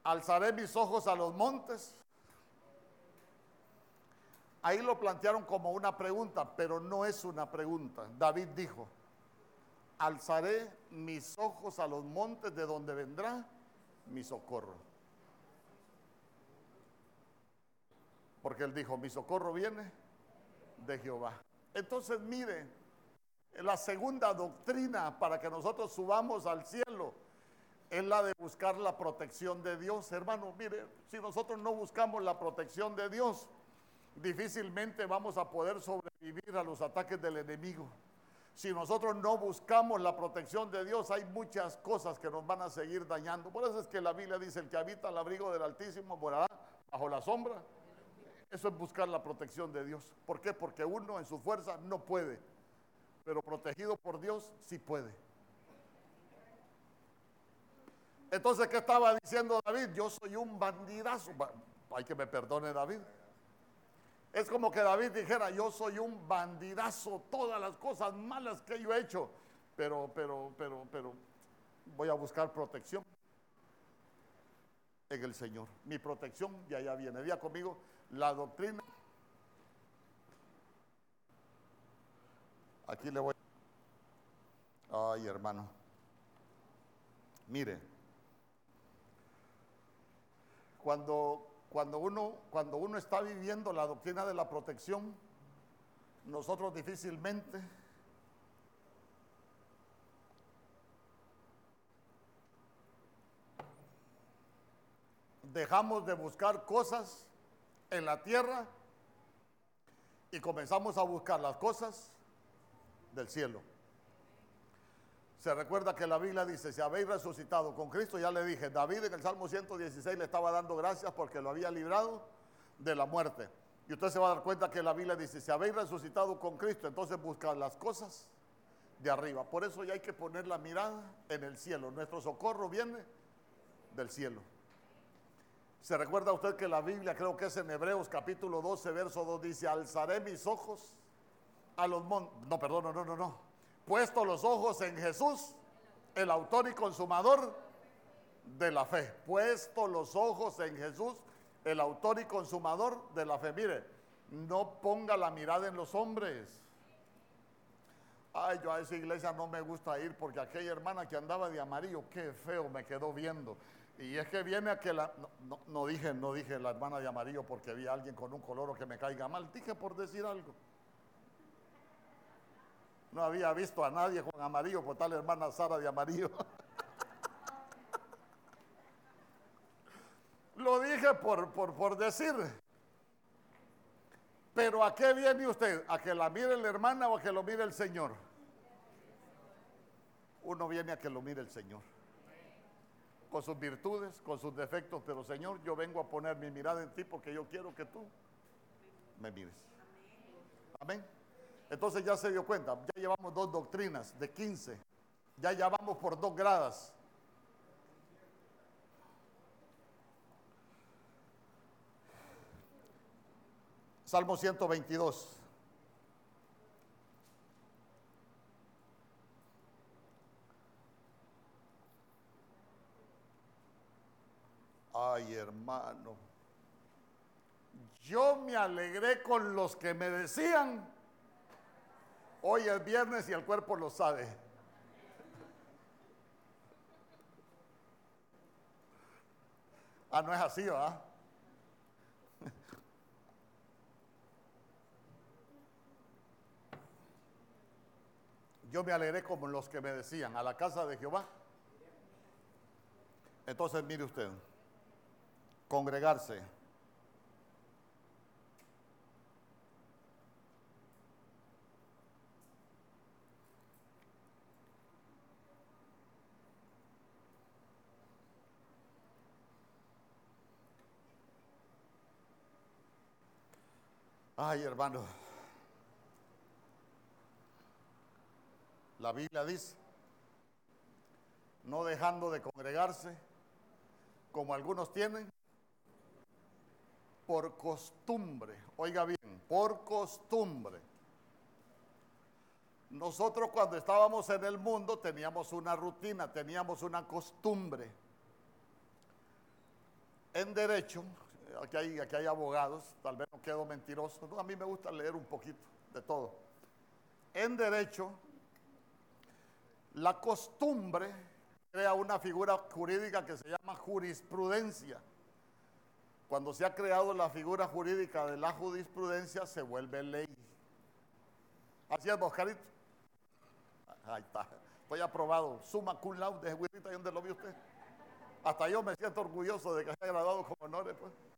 Alzaré mis ojos a los montes. Ahí lo plantearon como una pregunta, pero no es una pregunta. David dijo, alzaré mis ojos a los montes de donde vendrá mi socorro. Porque él dijo, mi socorro viene de Jehová. Entonces mire, la segunda doctrina para que nosotros subamos al cielo es la de buscar la protección de Dios. Hermano, mire, si nosotros no buscamos la protección de Dios, difícilmente vamos a poder sobrevivir a los ataques del enemigo. Si nosotros no buscamos la protección de Dios, hay muchas cosas que nos van a seguir dañando. Por eso es que la Biblia dice, el que habita al abrigo del Altísimo morará bajo la sombra. Eso es buscar la protección de Dios. ¿Por qué? Porque uno en su fuerza no puede, pero protegido por Dios sí puede. Entonces, ¿qué estaba diciendo David? Yo soy un bandidazo. Hay que me perdone David. Es como que David dijera, yo soy un bandidazo, todas las cosas malas que yo he hecho, pero, pero, pero, pero voy a buscar protección en el Señor. Mi protección ya allá viene. Día conmigo, la doctrina. Aquí le voy. Ay, hermano. Mire, cuando cuando uno, cuando uno está viviendo la doctrina de la protección, nosotros difícilmente dejamos de buscar cosas en la tierra y comenzamos a buscar las cosas del cielo. Se recuerda que la Biblia dice, si habéis resucitado con Cristo, ya le dije, David en el Salmo 116 le estaba dando gracias porque lo había librado de la muerte. Y usted se va a dar cuenta que la Biblia dice, si habéis resucitado con Cristo, entonces buscad las cosas de arriba. Por eso ya hay que poner la mirada en el cielo. Nuestro socorro viene del cielo. Se recuerda usted que la Biblia, creo que es en Hebreos capítulo 12, verso 2, dice, alzaré mis ojos a los montes. No, perdón, no, no, no puesto los ojos en Jesús, el autor y consumador de la fe. Puesto los ojos en Jesús, el autor y consumador de la fe. Mire, no ponga la mirada en los hombres. Ay, yo a esa iglesia no me gusta ir porque aquella hermana que andaba de amarillo, qué feo me quedó viendo. Y es que viene a que la. No, no, dije, no dije la hermana de amarillo porque vi a alguien con un color que me caiga mal. Dije por decir algo. No había visto a nadie con amarillo por tal hermana Sara de amarillo. Lo dije por, por, por decir. Pero ¿a qué viene usted? ¿A que la mire la hermana o a que lo mire el Señor? Uno viene a que lo mire el Señor. Con sus virtudes, con sus defectos, pero Señor, yo vengo a poner mi mirada en ti porque yo quiero que tú me mires. Amén. Entonces ya se dio cuenta, ya llevamos dos doctrinas de 15, ya ya vamos por dos gradas. Salmo 122. Ay, hermano. Yo me alegré con los que me decían, Hoy es viernes y el cuerpo lo sabe. Ah, no es así, ¿verdad? Yo me alegré como los que me decían, a la casa de Jehová. Entonces, mire usted, congregarse Ay, hermano. La Biblia dice, no dejando de congregarse, como algunos tienen, por costumbre. Oiga bien, por costumbre. Nosotros cuando estábamos en el mundo teníamos una rutina, teníamos una costumbre. En derecho, aquí hay, aquí hay abogados, tal vez quedo mentiroso, a mí me gusta leer un poquito de todo. En derecho, la costumbre crea una figura jurídica que se llama jurisprudencia. Cuando se ha creado la figura jurídica de la jurisprudencia, se vuelve ley. Así es, Boscarito. Ahí está. Estoy aprobado. Suma cum laude, ¿y dónde lo vio usted? Hasta yo me siento orgulloso de que haya graduado con honores, pues.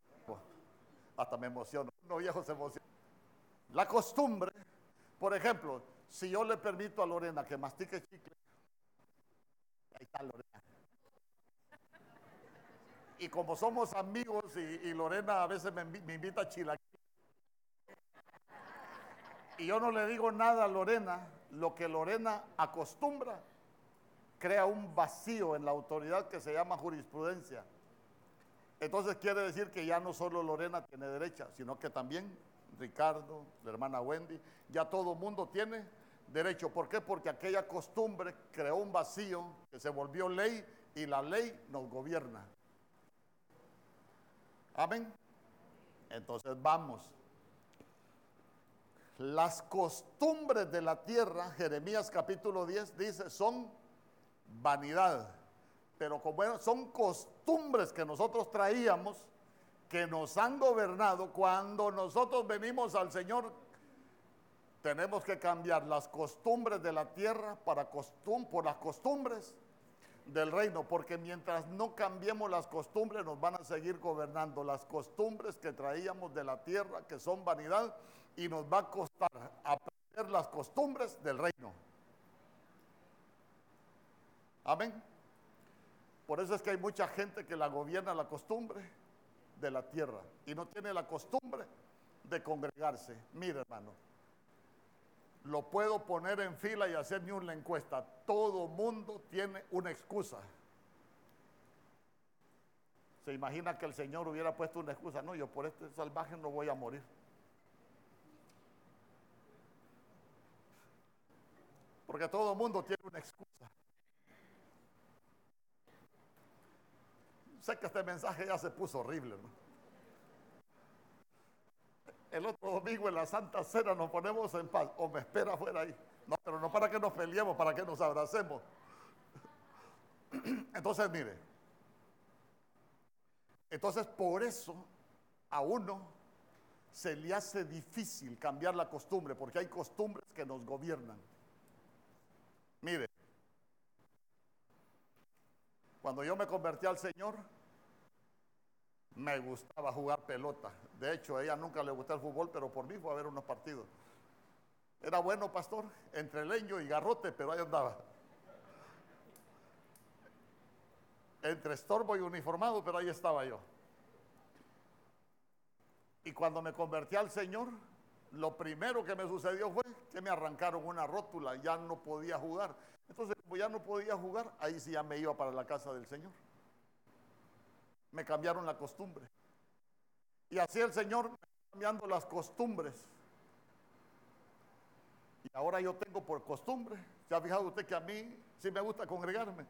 Hasta me emociono. Uno viejo se emociona. La costumbre, por ejemplo, si yo le permito a Lorena que mastique chicle, ahí está Lorena. Y como somos amigos y, Lorena a veces me, invita a chilaquil, y yo no le digo nada a Lorena, lo que Lorena acostumbra crea un vacío en la autoridad que se llama jurisprudencia. Entonces quiere decir que ya no solo Lorena tiene derecha, sino que también Ricardo, la hermana Wendy, ya todo mundo tiene derecho. ¿Por qué? Porque aquella costumbre creó un vacío que se volvió ley y la ley nos gobierna. Amén. Entonces vamos. Las costumbres de la tierra, Jeremías capítulo 10 dice, son vanidad. Pero como son costumbres que nosotros traíamos, que nos han gobernado, cuando nosotros venimos al Señor, tenemos que cambiar las costumbres de la tierra para por las costumbres del reino, porque mientras no cambiemos las costumbres nos van a seguir gobernando las costumbres que traíamos de la tierra, que son vanidad, y nos va a costar aprender las costumbres del reino. Amén. Por eso es que hay mucha gente que la gobierna la costumbre de la tierra y no tiene la costumbre de congregarse. Mire, hermano, lo puedo poner en fila y hacer ni una encuesta. Todo mundo tiene una excusa. Se imagina que el Señor hubiera puesto una excusa. No, yo por este salvaje no voy a morir. Porque todo mundo tiene una excusa. Sé que este mensaje ya se puso horrible. El otro domingo en la Santa Cena nos ponemos en paz. O me espera afuera ahí. No, pero no para que nos peleemos, para que nos abracemos. Entonces, mire. Entonces, por eso a uno se le hace difícil cambiar la costumbre, porque hay costumbres que nos gobiernan. Mire, cuando yo me convertí al Señor, me gustaba jugar pelota. De hecho, a ella nunca le gustó el fútbol, pero por mí fue a ver unos partidos. Era bueno, pastor, entre leño y garrote, pero ahí andaba. Entre estorbo y uniformado, pero ahí estaba yo. Y cuando me convertí al Señor, lo primero que me sucedió fue que me arrancaron una rótula, ya no podía jugar. Entonces, como ya no podía jugar, ahí sí ya me iba para la casa del Señor. Me cambiaron la costumbre. Y así el Señor me cambiando las costumbres. Y ahora yo tengo por costumbre, ¿se ha fijado usted que a mí sí me gusta congregarme?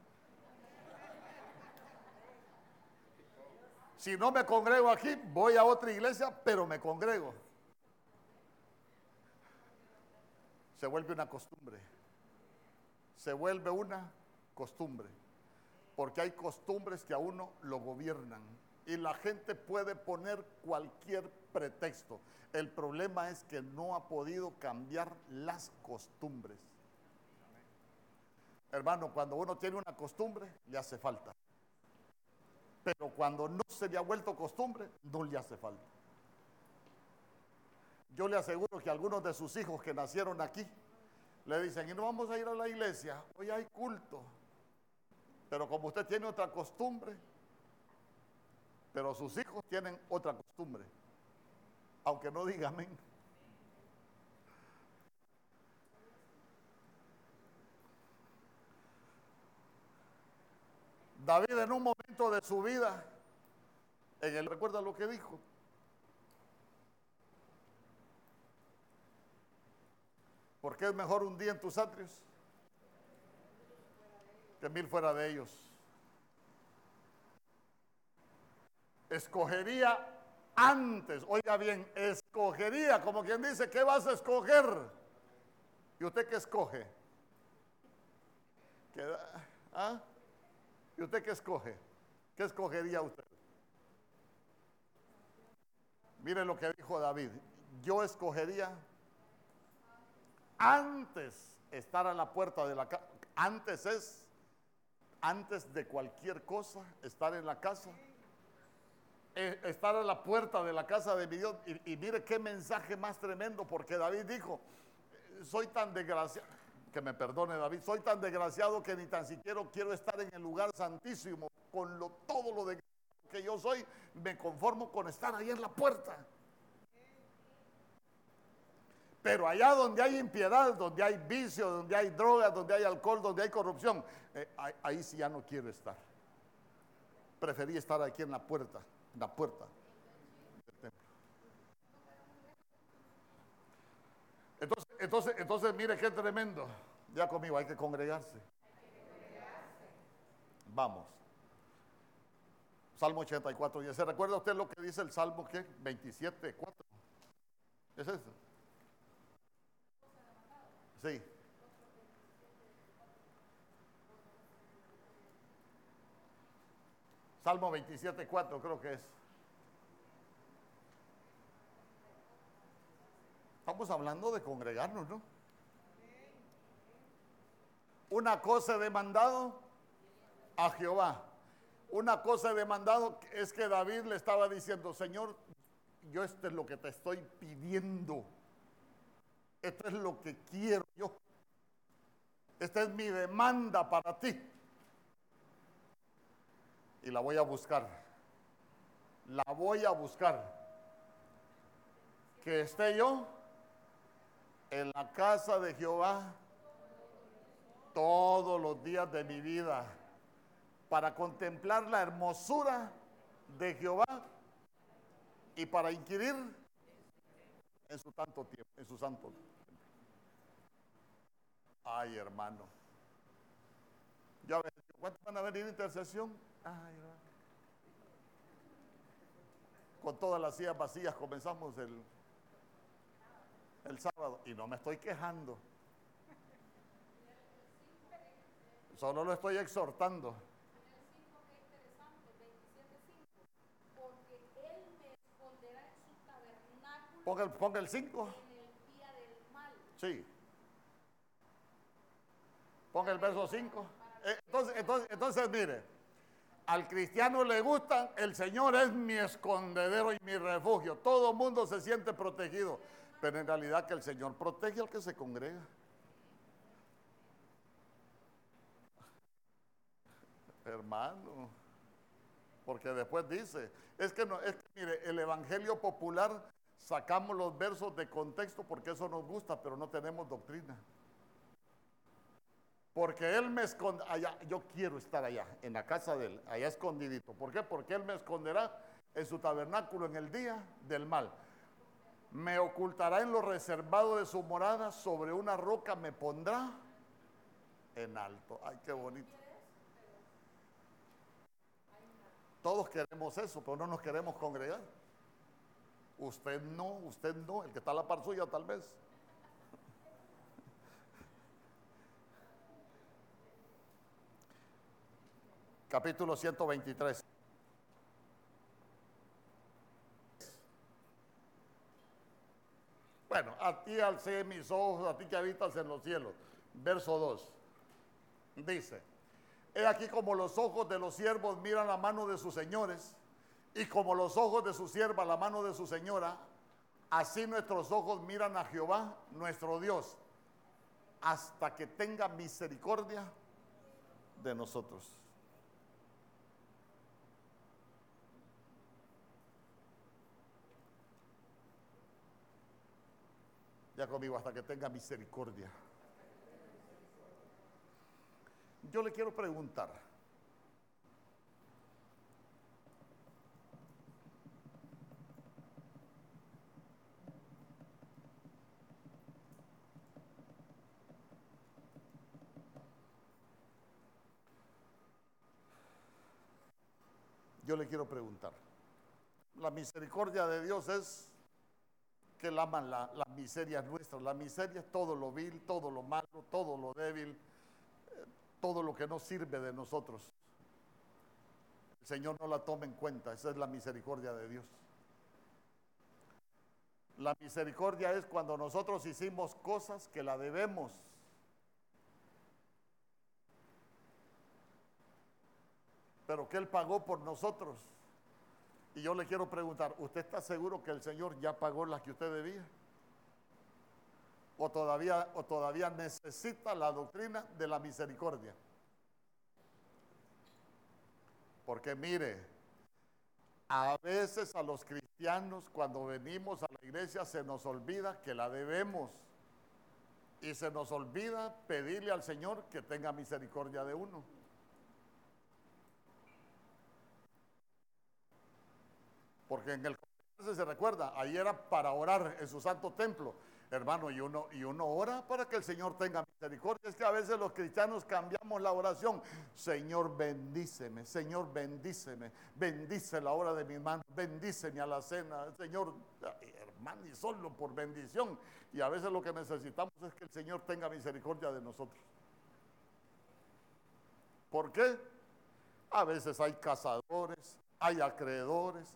Si no me congrego aquí, voy a otra iglesia, pero me congrego. se vuelve una costumbre. Se vuelve una costumbre. Porque hay costumbres que a uno lo gobiernan. Y la gente puede poner cualquier pretexto. El problema es que no ha podido cambiar las costumbres. Hermano, cuando uno tiene una costumbre, le hace falta. Pero cuando no se le ha vuelto costumbre, no le hace falta. Yo le aseguro que algunos de sus hijos que nacieron aquí le dicen, y no vamos a ir a la iglesia, hoy hay culto. Pero como usted tiene otra costumbre, pero sus hijos tienen otra costumbre, aunque no digan amén. David en un momento de su vida, en el recuerda lo que dijo, Porque es mejor un día en tus atrios que mil fuera de ellos. Escogería antes, oiga bien, escogería, como quien dice, ¿qué vas a escoger? ¿Y usted qué escoge? ¿Ah? ¿Y usted qué escoge? ¿Qué escogería usted? Mire lo que dijo David. Yo escogería antes estar a la puerta de la casa. Antes es, antes de cualquier cosa, estar en la casa. Eh, estar a la puerta de la casa de mi Dios. Y, mire qué mensaje más tremendo, porque David dijo, soy tan desgraciado, que me perdone David, soy tan desgraciado que ni tan siquiera quiero estar en el lugar santísimo con lo, todo lo de que yo soy, me conformo con estar ahí en la puerta. Pero allá donde hay impiedad, donde hay vicio, donde hay drogas, donde hay alcohol, donde hay corrupción, eh, ahí, sí ya no quiero estar. Preferí estar aquí en la puerta, en la puerta del templo. Entonces, entonces, entonces mire qué tremendo. Ya conmigo hay que congregarse. Vamos. Salmo 84. ¿Y se recuerda usted lo que dice el Salmo que 27, 4? ¿Es eso? Sí. Salmo 27, 4 creo que es. Estamos hablando de congregarnos, ¿no? Una cosa he demandado a Jehová. Una cosa he demandado es que David le estaba diciendo, Señor, yo esto es lo que te estoy pidiendo. Esto es lo que quiero yo. Esta es mi demanda para ti. Y la voy a buscar. La voy a buscar. Que esté yo en la casa de Jehová todos los días de mi vida para contemplar la hermosura de Jehová y para inquirir en su tanto tiempo, en su santo tiempo. Ay, hermano. Ya ven, ¿cuántos van a venir intercesión? Ay, Con todas las sillas vacías comenzamos el, el sábado y no me estoy quejando. Solo lo estoy exhortando. Ponga el, ponga el 5. Sí. Ponga el verso 5. Eh, entonces, mire, al cristiano le gusta, el Señor es mi escondedero y mi refugio. Todo mundo se siente protegido, pero en realidad que el Señor protege al que se congrega. Hermano, porque después dice, es que es que mire, el evangelio popular sacamos los versos de contexto porque eso nos gusta, pero no tenemos doctrina. Porque Él me esconde, allá, yo quiero estar allá, en la casa de Él, allá escondidito. ¿Por qué? Porque Él me esconderá en su tabernáculo en el día del mal. Me ocultará en lo reservado de su morada, sobre una roca me pondrá en alto. Ay, qué bonito. Todos queremos eso, pero no nos queremos congregar. Usted no, usted no, el que está a la par suya tal vez. Capítulo 123. Bueno, a ti alcé mis ojos, a ti que habitas en los cielos. Verso 2. Dice, He aquí como los ojos de los siervos miran la mano de sus señores y como los ojos de su sierva la mano de su señora, así nuestros ojos miran a Jehová, nuestro Dios, hasta que tenga misericordia de nosotros. Conmigo hasta que tenga misericordia. Yo le quiero preguntar. Yo le quiero preguntar. La misericordia de Dios es que Él ama la, la miseria nuestra. La miseria es todo lo vil, todo lo malo, todo lo débil, eh, todo lo que no sirve de nosotros. El Señor no la toma en cuenta, esa es la misericordia de Dios. La misericordia es cuando nosotros hicimos cosas que la debemos. Pero que Él pagó por nosotros. Y yo le quiero preguntar, ¿usted está seguro que el Señor ya pagó las que usted debía? ¿O todavía, o todavía necesita la doctrina de la misericordia? Porque mire, a veces a los cristianos cuando venimos a la iglesia se nos olvida que la debemos. Y se nos olvida pedirle al Señor que tenga misericordia de uno. Porque en el se recuerda, ahí era para orar en su santo templo. Hermano, y uno, y uno ora para que el Señor tenga misericordia. Es que a veces los cristianos cambiamos la oración. Señor, bendíceme. Señor, bendíceme. Bendice la hora de mi mano. Bendíceme a la cena. Señor, hermano, y solo por bendición. Y a veces lo que necesitamos es que el Señor tenga misericordia de nosotros. ¿Por qué? A veces hay cazadores, hay acreedores,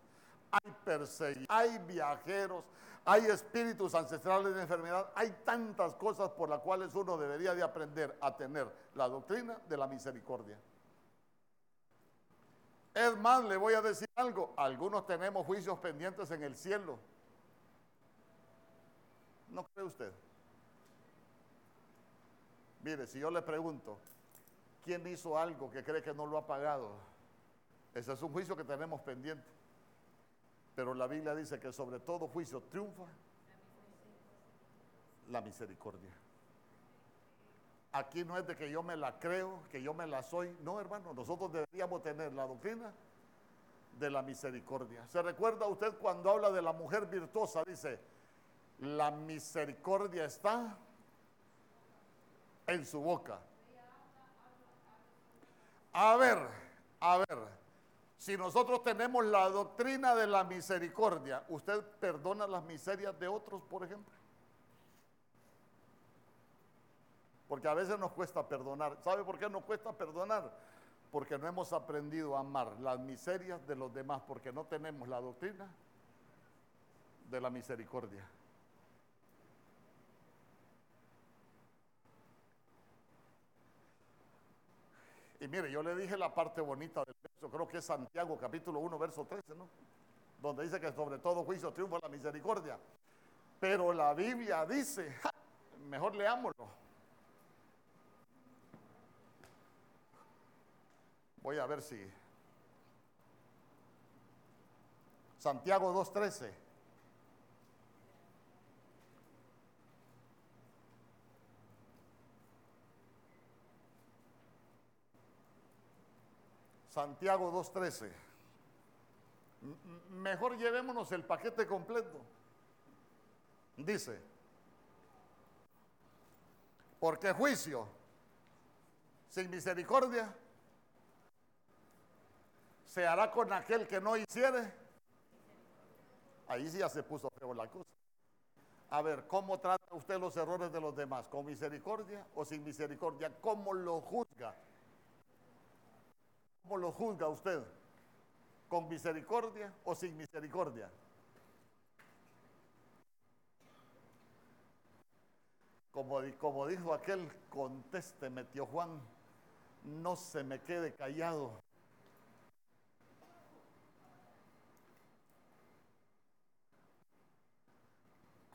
hay perseguidores, hay viajeros, hay espíritus ancestrales de enfermedad, hay tantas cosas por las cuales uno debería de aprender a tener la doctrina de la misericordia. Es más, le voy a decir algo, algunos tenemos juicios pendientes en el cielo. ¿No cree usted? Mire, si yo le pregunto, ¿quién hizo algo que cree que no lo ha pagado? Ese es un juicio que tenemos pendiente. Pero la Biblia dice que sobre todo juicio triunfa la misericordia. Aquí no es de que yo me la creo, que yo me la soy. No, hermano, nosotros deberíamos tener la doctrina de la misericordia. ¿Se recuerda usted cuando habla de la mujer virtuosa? Dice, la misericordia está en su boca. A ver, a ver, si nosotros tenemos la doctrina de la misericordia, ¿usted perdona las miserias de otros, por ejemplo? Porque a veces nos cuesta perdonar. ¿Sabe por qué nos cuesta perdonar? Porque no hemos aprendido a amar las miserias de los demás, porque no tenemos la doctrina de la misericordia. Y mire, yo le dije la parte bonita del verso, creo que es Santiago capítulo 1, verso 13, ¿no? Donde dice que sobre todo juicio triunfa la misericordia. Pero la Biblia dice, mejor leámoslo. Voy a ver si... Santiago 2.13. Santiago 2.13. Mejor llevémonos el paquete completo. Dice, porque juicio sin misericordia se hará con aquel que no hiciere. Ahí sí ya se puso feo la cosa. A ver, ¿cómo trata usted los errores de los demás? ¿Con misericordia o sin misericordia? ¿Cómo lo juzga? ¿Cómo lo juzga usted? ¿Con misericordia o sin misericordia? Como, dijo aquel, conteste, metió Juan, no se me quede callado.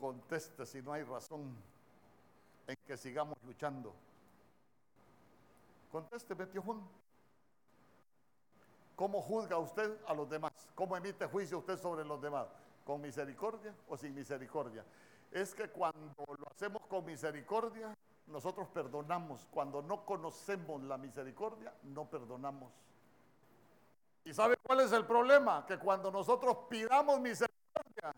Conteste si no hay razón en que sigamos luchando. Conteste, metió Juan. ¿Cómo juzga usted a los demás? ¿Cómo emite juicio usted sobre los demás? ¿Con misericordia o sin misericordia? Es que cuando lo hacemos con misericordia, nosotros perdonamos. Cuando no conocemos la misericordia, no perdonamos. ¿Y sabe cuál es el problema? Que cuando nosotros pidamos misericordia,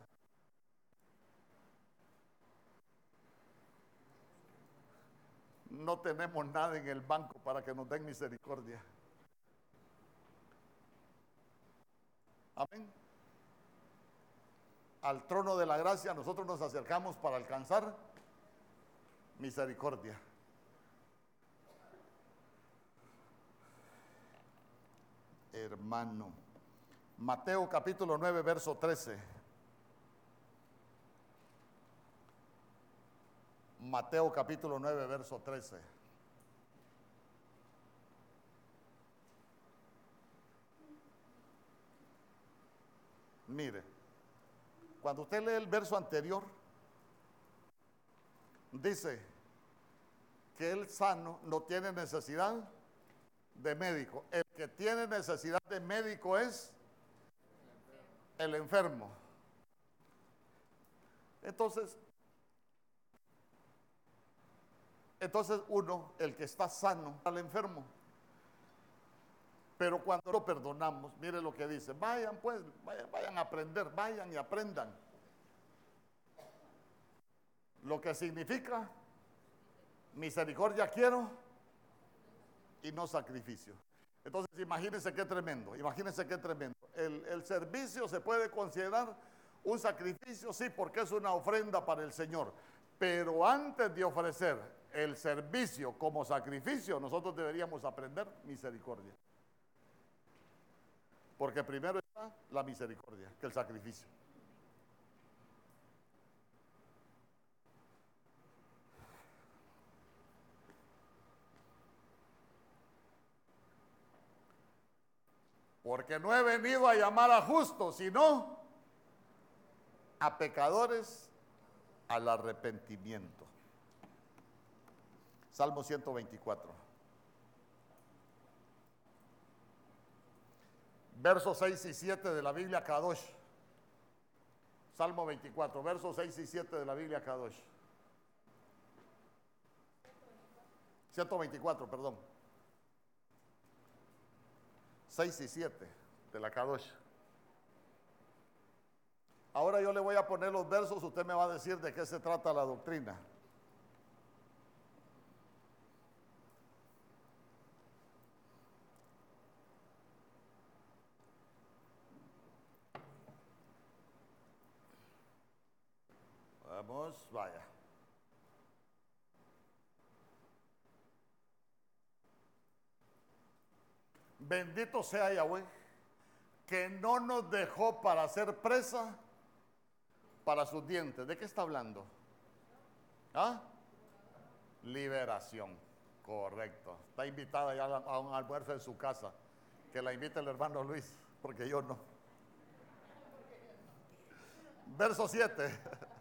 no tenemos nada en el banco para que nos den misericordia. Amén. Al trono de la gracia nosotros nos acercamos para alcanzar misericordia. Hermano. Mateo capítulo 9, verso 13. Mateo capítulo 9, verso 13. Mire, cuando usted lee el verso anterior, dice que el sano no tiene necesidad de médico. El que tiene necesidad de médico es el enfermo. Entonces, entonces uno, el que está sano, al enfermo. Pero cuando lo perdonamos, mire lo que dice, vayan pues, vayan, a aprender, vayan y aprendan. Lo que significa misericordia quiero y no sacrificio. Entonces imagínense qué tremendo, imagínense qué tremendo. El, servicio se puede considerar un sacrificio, sí, porque es una ofrenda para el Señor. Pero antes de ofrecer el servicio como sacrificio, nosotros deberíamos aprender misericordia. Porque primero está la misericordia que el sacrificio. Porque no he venido a llamar a justos, sino a pecadores al arrepentimiento. Salmo 124. Versos 6 y 7 de la Biblia Kadosh. Salmo 24, versos 6 y 7 de la Biblia Kadosh. 124, perdón. 6 y 7 de la Kadosh. Ahora yo le voy a poner los versos, usted me va a decir de qué se trata la doctrina. Vaya. Bendito sea Yahweh, que no nos dejó para hacer presa para sus dientes. ¿De qué está hablando? ¿Ah? Liberación. Correcto. Está invitada ya a un almuerzo en su casa. Que la invite el hermano Luis, porque yo no. Verso 7.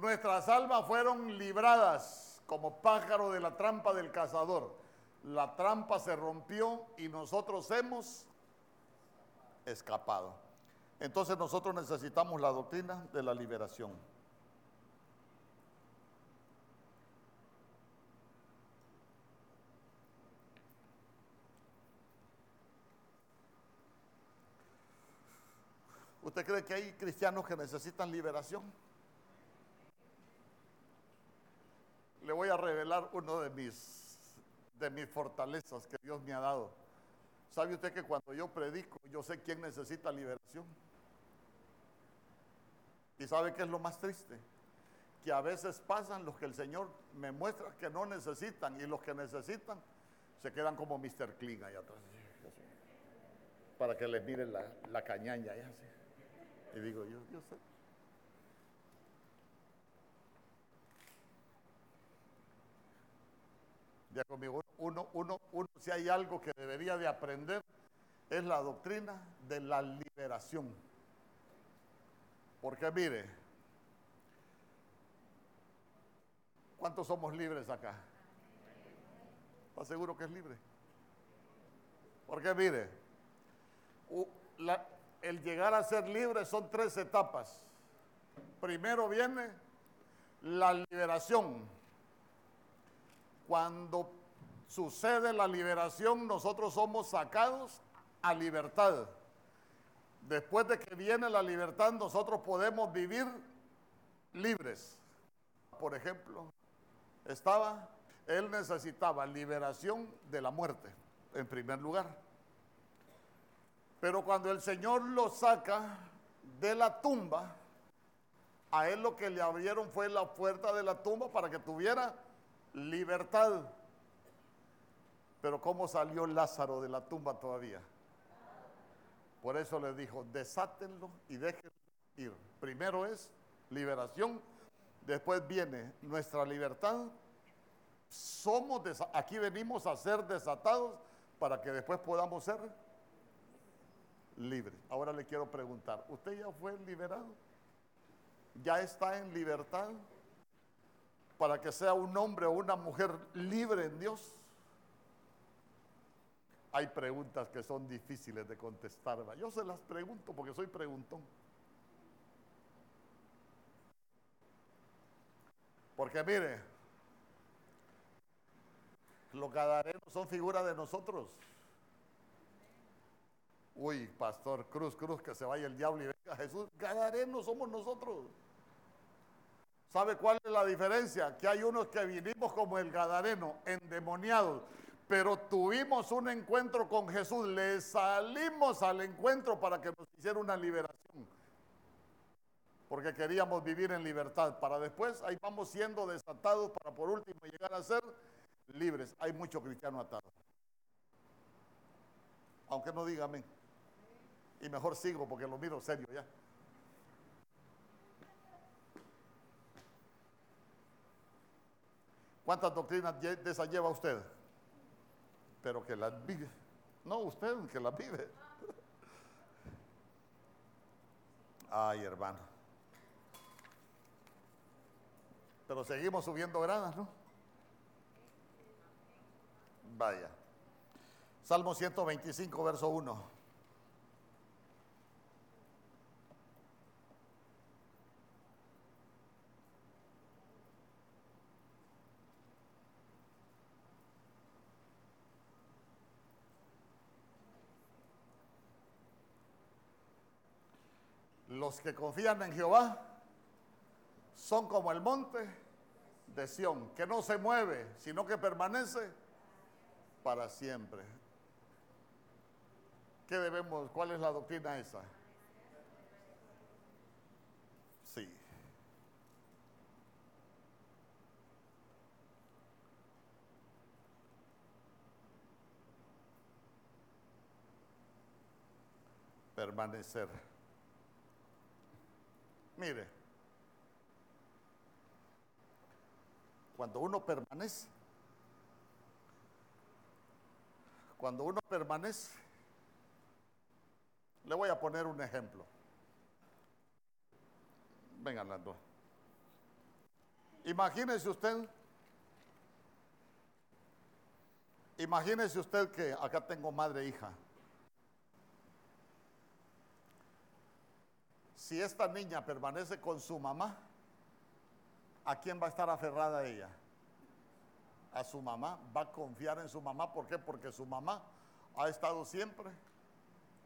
Nuestras almas fueron libradas como pájaro de la trampa del cazador. La trampa se rompió y nosotros hemos escapado. Entonces nosotros necesitamos la doctrina de la liberación. ¿Usted cree que hay cristianos que necesitan liberación? Le voy a revelar uno de mis, de mis fortalezas que Dios me ha dado. ¿Sabe usted que cuando yo predico, yo sé quién necesita liberación? ¿Y sabe qué es lo más triste? Que a veces pasan los que el Señor me muestra que no necesitan y los que necesitan se quedan como Mr. Clean allá atrás. Para que les miren la, cañaña. Y digo, yo, yo sé. Conmigo, uno, uno, uno, si hay algo que debería de aprender, es la doctrina de la liberación. Porque mire, ¿cuántos somos libres acá? ¿Está seguro que es libre? Porque mire, el llegar a ser libre son tres etapas. Primero viene la liberación cuando sucede la liberación, nosotros somos sacados a libertad. Después de que viene la libertad, nosotros podemos vivir libres. Por ejemplo, estaba, él necesitaba liberación de la muerte, en primer lugar. Pero cuando el Señor lo saca de la tumba, a él lo que le abrieron fue la puerta de la tumba para que tuviera libertad. Pero ¿cómo salió Lázaro de la tumba todavía? Por eso le dijo, desátenlo y déjenlo ir. Primero es liberación, después viene nuestra libertad. Somos aquí venimos a ser desatados para que después podamos ser libres. Ahora le quiero preguntar, ¿usted ya fue liberado? ¿Ya está en libertad para que sea un hombre o una mujer libre en Dios? Hay preguntas que son difíciles de contestar. Yo se las pregunto porque soy preguntón. Porque mire, los gadarenos son figuras de nosotros. Uy, pastor, cruz, cruz, que se vaya el diablo y venga Jesús. Gadarenos somos nosotros. ¿Sabe cuál es la diferencia? Que hay unos que vinimos como el gadareno, endemoniados, pero tuvimos un encuentro con Jesús, le salimos al encuentro para que nos hiciera una liberación porque queríamos vivir en libertad, para después ahí vamos siendo desatados para por último llegar a ser libres. Hay mucho cristiano atado. Aunque no diga amén. Y mejor sigo porque lo miro serio ya. ¿Cuántas doctrinas de esas lleva usted? Pero que las vive. No, usted que las vive. Ay, hermano. Pero seguimos subiendo gradas, ¿no? Vaya. Salmo 125, verso 1. Los que confían en Jehová son como el monte de Sión, que no se mueve, sino que permanece para siempre. ¿Qué debemos? ¿Cuál es la doctrina esa? Sí. Permanecer. Mire, Cuando uno permanece, cuando uno permanece, le voy a poner un ejemplo. Vengan las dos. Imagínese usted, imagínese usted que acá tengo madre e hija. Si esta niña permanece con su mamá, ¿a quién va a estar aferrada ella? A su mamá, va a confiar en su mamá. ¿Por qué? Porque su mamá ha estado siempre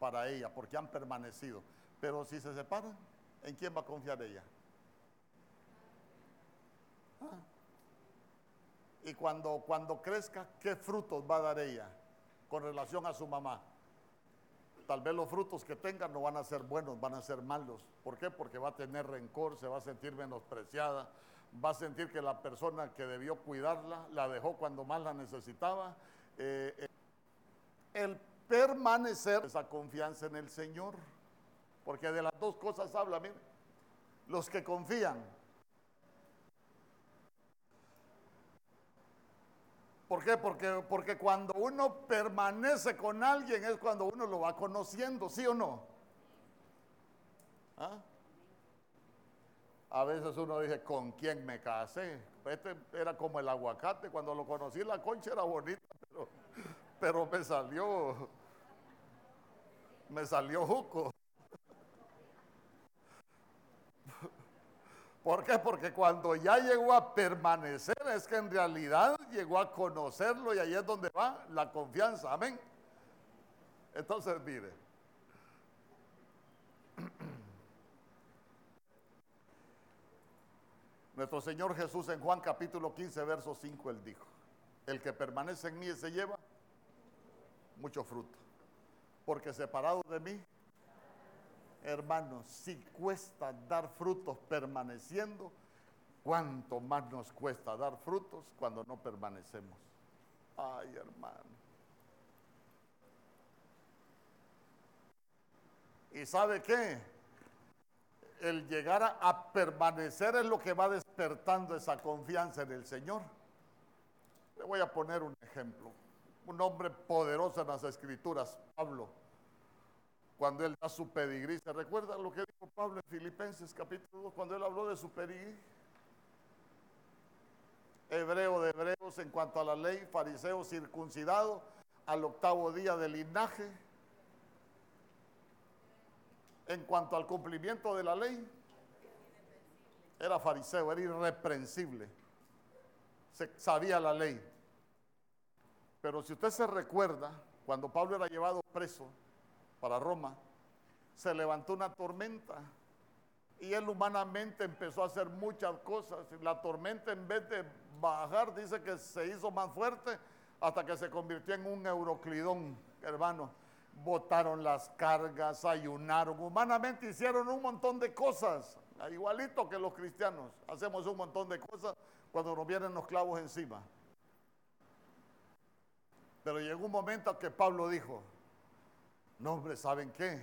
para ella, porque han permanecido. Pero si se separan, ¿en quién va a confiar ella? Ah. Y cuando, cuando crezca, ¿qué frutos va a dar ella con relación a su mamá? Tal vez los frutos que tenga no van a ser buenos, van a ser malos. ¿Por qué? Porque va a tener rencor, se va a sentir menospreciada, va a sentir que la persona que debió cuidarla la dejó cuando más la necesitaba. Eh, eh, el permanecer, esa confianza en el Señor, porque de las dos cosas habla, mire, los que confían. ¿Por qué? Porque, porque cuando uno permanece con alguien es cuando uno lo va conociendo, ¿sí o no? ¿Ah? A veces uno dice, ¿con quién me casé? Este era como el aguacate, cuando lo conocí la concha era bonita, pero, pero me salió, me salió juco. ¿Por qué? Porque cuando ya llegó a permanecer es que en realidad llegó a conocerlo y ahí es donde va la confianza. Amén. Entonces, mire. Nuestro Señor Jesús en Juan capítulo 15, verso 5, él dijo, el que permanece en mí se lleva mucho fruto. porque separado de mí, hermanos, si cuesta dar frutos permaneciendo, cuánto más nos cuesta dar frutos cuando no permanecemos. Ay, hermano. ¿Y sabe qué? El llegar a, permanecer es lo que va despertando esa confianza en el Señor. Le voy a poner un ejemplo. Un hombre poderoso en las escrituras, Pablo, cuando él da su pedigrí. ¿Se recuerda lo que dijo Pablo en Filipenses capítulo 2 cuando él habló de su pedigrí? Hebreo de hebreos en cuanto a la ley, fariseo circuncidado al octavo día del linaje en cuanto al cumplimiento de la ley, era fariseo, era irreprensible. Se, sabía la ley. Pero si usted se recuerda, cuando Pablo era llevado preso para Roma, se levantó una tormenta y él humanamente empezó a hacer muchas cosas. La tormenta en vez de bajar, dice que se hizo más fuerte hasta que se convirtió en un euroclidón, hermano botaron las cargas, ayunaron, humanamente hicieron un montón de cosas, igualito que los cristianos, hacemos un montón de cosas cuando nos vienen los clavos encima. Pero llegó un momento que Pablo dijo, no hombre, ¿saben qué?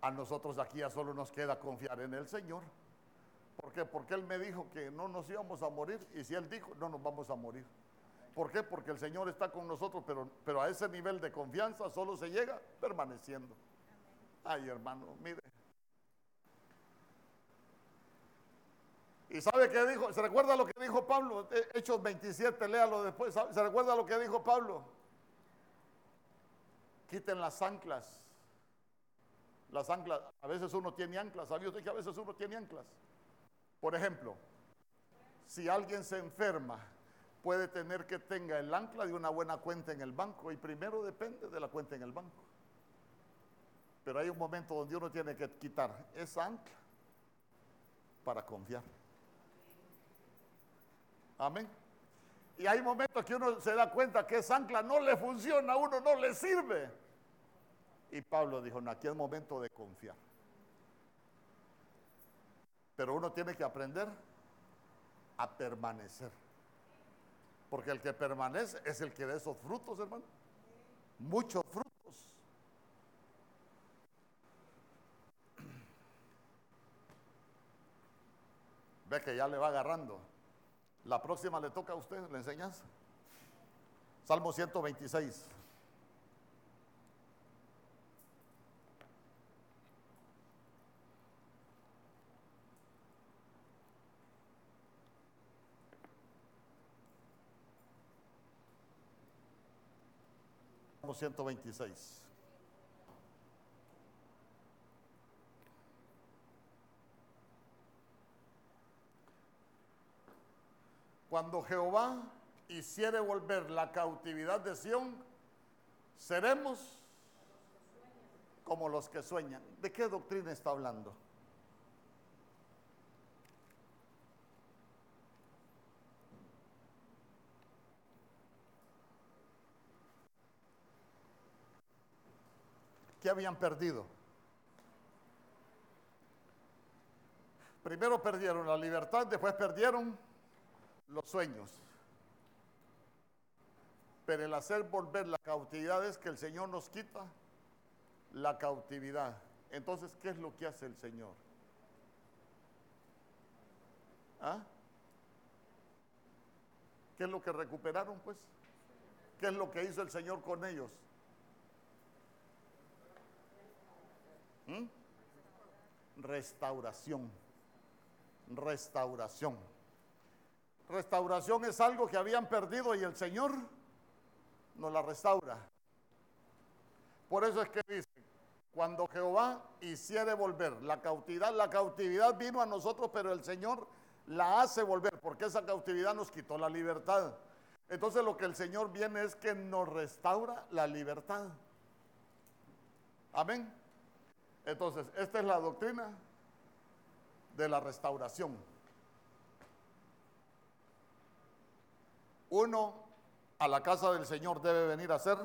A nosotros aquí ya solo nos queda confiar en el Señor. ¿Por qué? Porque Él me dijo que no nos íbamos a morir y si Él dijo, no nos vamos a morir. ¿Por qué? Porque el Señor está con nosotros, pero, pero a ese nivel de confianza solo se llega permaneciendo. Ay, hermano, mire. ¿Y sabe qué dijo? ¿Se recuerda lo que dijo Pablo? Eh, Hechos 27, léalo después. ¿Se recuerda lo que dijo Pablo? Quiten las anclas. Las anclas, a veces uno tiene anclas. ¿Sabía usted que a veces uno tiene anclas? Por ejemplo, si alguien se enferma puede tener que tenga el ancla de una buena cuenta en el banco y primero depende de la cuenta en el banco. Pero hay un momento donde uno tiene que quitar esa ancla para confiar. Amén. Y hay momentos que uno se da cuenta que esa ancla no le funciona, a uno no le sirve. Y Pablo dijo, no, aquí es momento de confiar. Pero uno tiene que aprender a permanecer. Porque el que permanece es el que da esos frutos, hermano. Muchos frutos. Ve que ya le va agarrando. La próxima le toca a usted la enseñanza. Salmo 126. 126. Cuando Jehová hiciere volver la cautividad de Sión, seremos como los que sueñan. ¿De qué doctrina está hablando? ¿Qué habían perdido? Primero perdieron la libertad, después perdieron los sueños. Pero el hacer volver la cautividad es que el Señor nos quita la cautividad. Entonces, ¿qué es lo que hace el Señor? ¿Ah? ¿Qué es lo que recuperaron, pues? ¿Qué es lo que hizo el Señor con ellos? ¿Mm? Restauración. Restauración. Restauración es algo que habían perdido y el Señor nos la restaura. Por eso es que dice, cuando Jehová hiciere volver la cautividad, la cautividad vino a nosotros, pero el Señor la hace volver, porque esa cautividad nos quitó la libertad. Entonces lo que el Señor viene es que nos restaura la libertad. Amén. Entonces, esta es la doctrina de la restauración. Uno a la casa del Señor debe venir a ser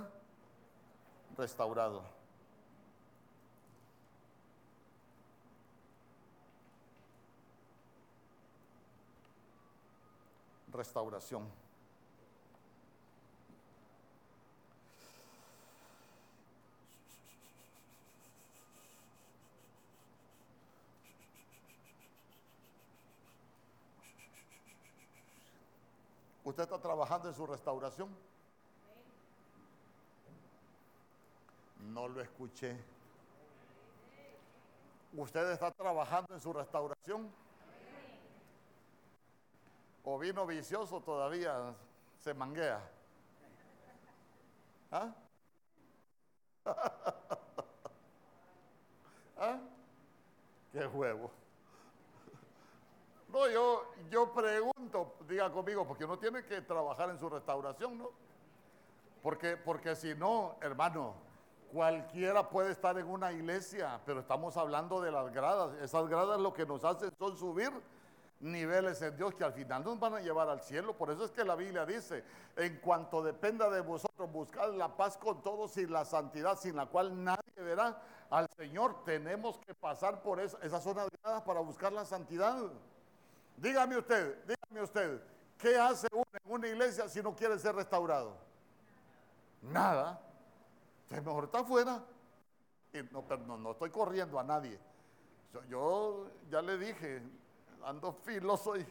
restaurado. Restauración. ¿Usted está trabajando en su restauración? No lo escuché. ¿Usted está trabajando en su restauración? ¿O vino vicioso todavía se manguea? ¿Ah? ¿Ah? ¡Qué juego! No, yo, yo pregunto, diga conmigo, porque uno tiene que trabajar en su restauración, ¿no? Porque, porque si no, hermano, cualquiera puede estar en una iglesia, pero estamos hablando de las gradas. Esas gradas lo que nos hacen son subir niveles en Dios que al final nos van a llevar al cielo. Por eso es que la Biblia dice, en cuanto dependa de vosotros, buscad la paz con todos y la santidad sin la cual nadie verá al Señor. Tenemos que pasar por esas zonas gradas para buscar la santidad. Dígame usted, dígame usted, ¿qué hace uno en una iglesia si no quiere ser restaurado? Nada. Entonces mejor está afuera. Y no, no, estoy corriendo a nadie. Yo, yo, ya le dije, ando filoso y...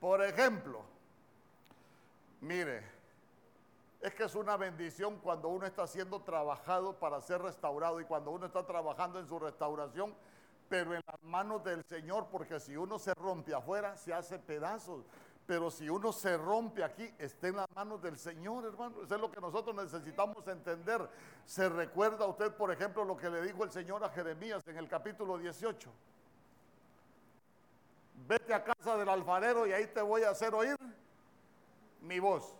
Por ejemplo, mire, es que es una bendición cuando uno está siendo trabajado para ser restaurado y cuando uno está trabajando en su restauración, pero en las manos del Señor, porque si uno se rompe afuera, se hace pedazos. Pero si uno se rompe aquí, está en las manos del Señor, hermano. Eso es lo que nosotros necesitamos entender. Se recuerda usted, por ejemplo, lo que le dijo el Señor a Jeremías en el capítulo 18. Vete a casa del alfarero y ahí te voy a hacer oír mi voz.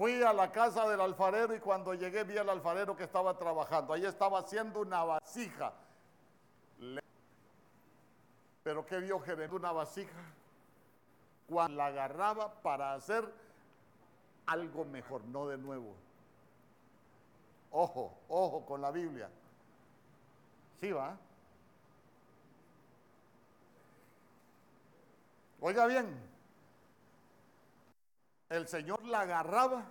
Fui a la casa del alfarero y cuando llegué vi al alfarero que estaba trabajando. Ahí estaba haciendo una vasija. Pero ¿qué vio Jeremías? Una vasija. Cuando la agarraba para hacer algo mejor, no de nuevo. Ojo, ojo con la Biblia. Sí va. Oiga bien, el Señor la agarraba,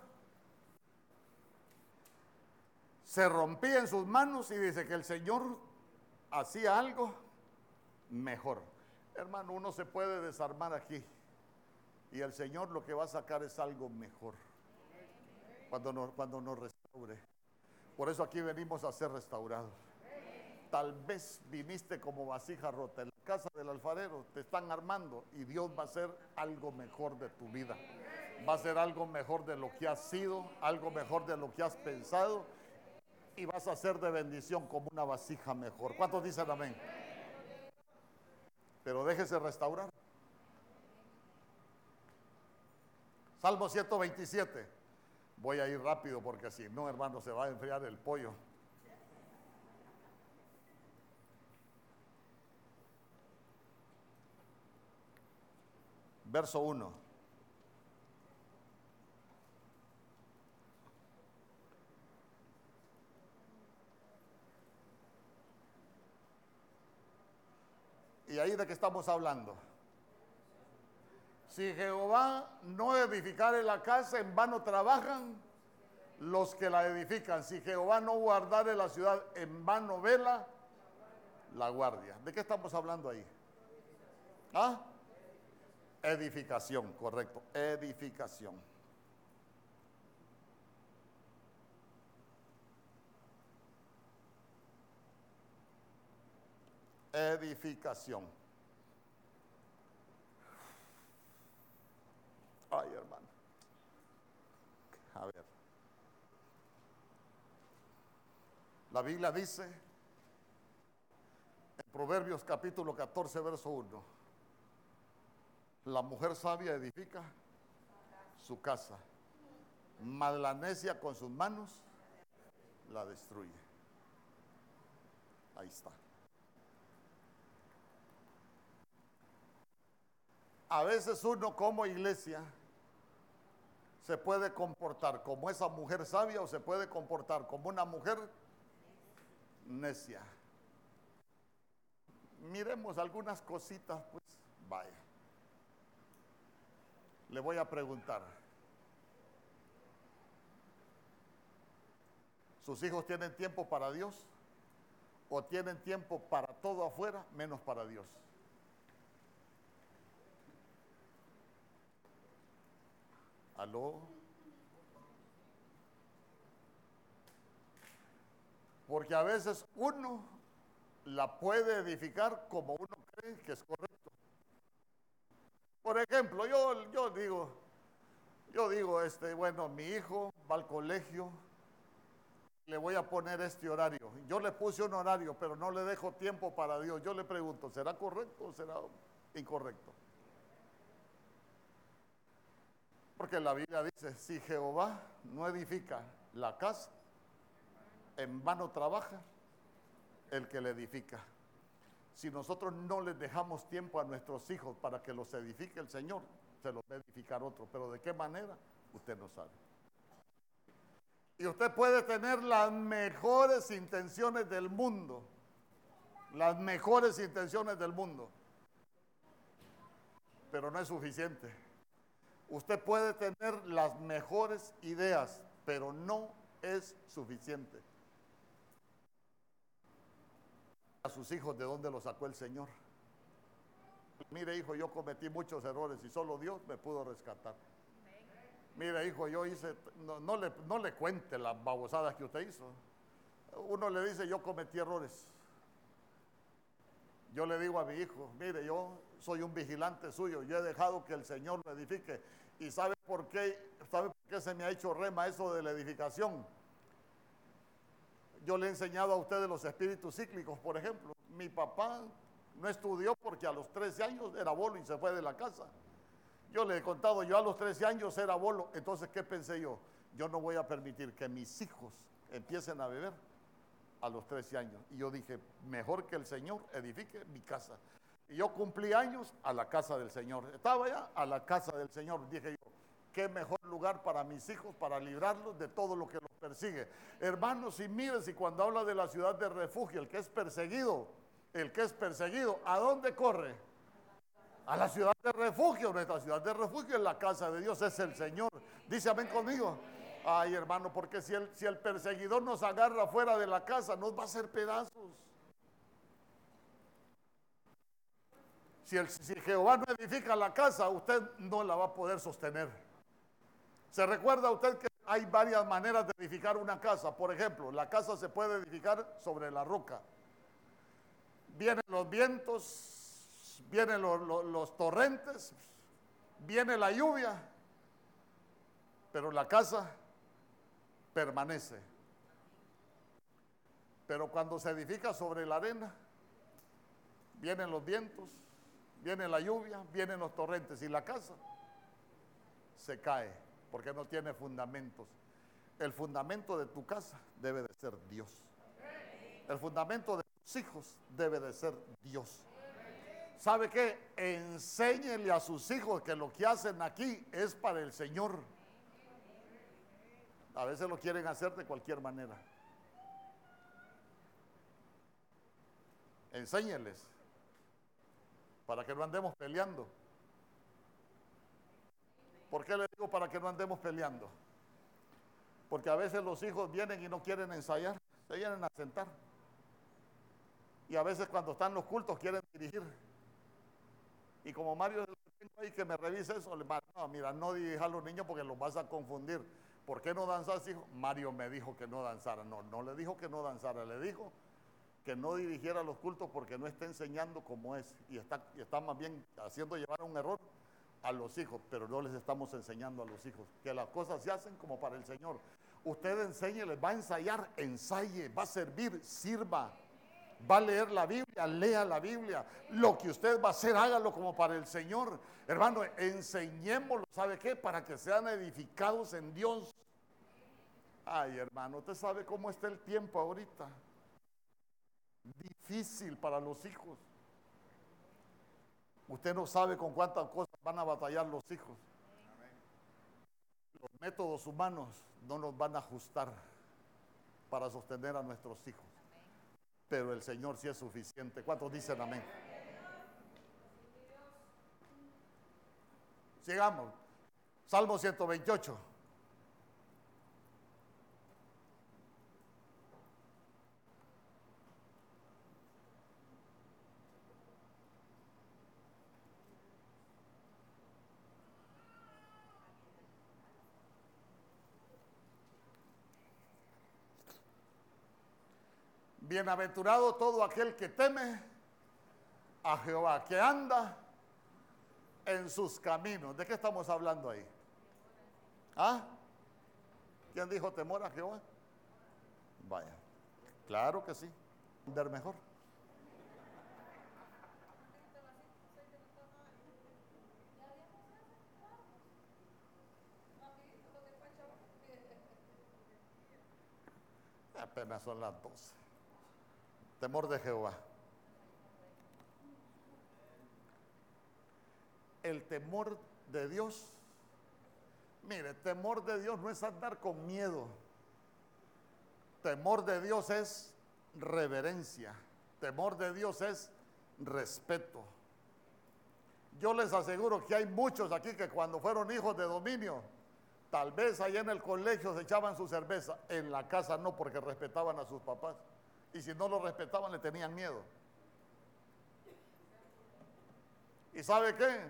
se rompía en sus manos y dice que el Señor hacía algo mejor. Hermano, uno se puede desarmar aquí y el Señor lo que va a sacar es algo mejor cuando nos, cuando restaure. Por eso aquí venimos a ser restaurados. Tal vez viniste como vasija rota en la casa del alfarero, te están armando y Dios va a hacer algo mejor de tu vida va a ser algo mejor de lo que has sido, algo mejor de lo que has pensado y vas a ser de bendición como una vasija mejor. ¿Cuántos dicen amén? Pero déjese restaurar. Salmo 127. Voy a ir rápido porque si no, hermano, se va a enfriar el pollo. Verso 1. ¿Y ahí de qué estamos hablando? Si Jehová no edificare la casa, en vano trabajan los que la edifican. Si Jehová no guardare la ciudad, en vano vela la guardia. ¿De qué estamos hablando ahí? ¿Ah? Edificación, correcto. Edificación. Edificación. Ay, hermano. A ver. La Biblia dice en Proverbios capítulo 14, verso 1. La mujer sabia edifica su casa, mas necia con sus manos la destruye. Ahí está. A veces uno como iglesia se puede comportar como esa mujer sabia o se puede comportar como una mujer necia. Miremos algunas cositas, pues vaya. Le voy a preguntar. ¿Sus hijos tienen tiempo para Dios? ¿O tienen tiempo para todo afuera menos para Dios? ¿Aló? Porque a veces uno la puede edificar como uno cree que es correcto. Por ejemplo, yo, yo digo, yo digo, este, bueno, mi hijo va al colegio, le voy a poner este horario. Yo le puse un horario, pero no le dejo tiempo para Dios. Yo le pregunto, ¿será correcto o será incorrecto? Porque la Biblia dice, si Jehová no edifica la casa, en vano trabaja el que le edifica. Si nosotros no les dejamos tiempo a nuestros hijos para que los edifique el Señor, se los va a edificar otro. Pero ¿de qué manera? Usted no sabe. Y usted puede tener las mejores intenciones del mundo, las mejores intenciones del mundo, pero no es suficiente. Usted puede tener las mejores ideas, pero no es suficiente. A sus hijos, ¿de dónde los sacó el Señor? Mire, hijo, yo cometí muchos errores y solo Dios me pudo rescatar. Mire, hijo, yo hice, no, le, no le cuente las babosadas que usted hizo. Uno le dice, yo cometí errores. Yo le digo a mi hijo, mire, yo soy un vigilante suyo, yo he dejado que el Señor lo edifique ¿Y sabe por qué? ¿Sabe por qué se me ha hecho rema eso de la edificación? Yo le he enseñado a ustedes los espíritus cíclicos, por ejemplo. Mi papá no estudió porque a los 13 años era bolo y se fue de la casa. Yo le he contado, yo a los 13 años era bolo. Entonces, ¿qué pensé yo? Yo no voy a permitir que mis hijos empiecen a beber a los 13 años. Y yo dije, mejor que el Señor edifique mi casa. Y yo cumplí años a la casa del Señor. Estaba ya a la casa del Señor. Dije yo, qué mejor lugar para mis hijos, para librarlos de todo lo que los persigue. Hermanos, y miren, si cuando habla de la ciudad de refugio, el que es perseguido, el que es perseguido, ¿a dónde corre? A la ciudad de refugio. Nuestra ciudad de refugio es la casa de Dios, es el Señor. Dice amén conmigo. Ay, hermano, porque si el, si el perseguidor nos agarra fuera de la casa, nos va a hacer pedazos. Si, Jehová no edifica la casa, usted no la va a poder sostener. ¿Se recuerda usted que hay varias maneras de edificar una casa? Por ejemplo, la casa se puede edificar sobre la roca. Vienen los vientos, vienen los torrentes, viene la lluvia, pero la casa permanece. Pero cuando se edifica sobre la arena, vienen los vientos, viene la lluvia, vienen los torrentes y la casa se cae porque no tiene fundamentos. El fundamento de tu casa debe de ser Dios. El fundamento de tus hijos debe de ser Dios. ¿Sabe qué? Enséñele a sus hijos que lo que hacen aquí es para el Señor. A veces lo quieren hacer de cualquier manera. Enséñeles para que no andemos peleando. ¿Por qué le digo para que no andemos peleando? Porque a veces los hijos vienen y no quieren ensayar, se vienen a sentar. Y a veces cuando están los cultos quieren dirigir. Y como Mario tengo ahí que me revise eso, le no, mira, no dirija a los niños porque los vas a confundir. ¿Por qué no danzas, hijo? Mario me dijo que no danzara. No, no le dijo que no danzara, le dijo que no dirigiera los cultos porque no está enseñando como es y está, está más bien haciendo llevar un error a los hijos, pero no les estamos enseñando a los hijos que las cosas se hacen como para el Señor. Usted enseñe, les va a ensayar, ensaye, va a servir, sirva, va a leer la Biblia, lea la Biblia. Lo que usted va a hacer, hágalo como para el Señor. Hermano, enseñémoslo, ¿sabe qué? Para que sean edificados en Dios. Ay, hermano, usted sabe cómo está el tiempo ahorita difícil para los hijos. Usted no sabe con cuántas cosas van a batallar los hijos. Los métodos humanos no nos van a ajustar para sostener a nuestros hijos. Pero el Señor sí es suficiente. ¿Cuántos dicen amén? Sigamos. Salmo 128. Bienaventurado todo aquel que teme a Jehová, que anda en sus caminos. ¿De qué estamos hablando ahí? ¿Ah? ¿Quién dijo temor a Jehová? Vaya, claro que sí, ver mejor. Apenas son las 12. Temor de Jehová. El temor de Dios. Mire, temor de Dios no es andar con miedo. Temor de Dios es reverencia. Temor de Dios es respeto. Yo les aseguro que hay muchos aquí que cuando fueron hijos de dominio, tal vez allá en el colegio se echaban su cerveza, en la casa no porque respetaban a sus papás. Y si no lo respetaban, le tenían miedo. ¿Y sabe qué?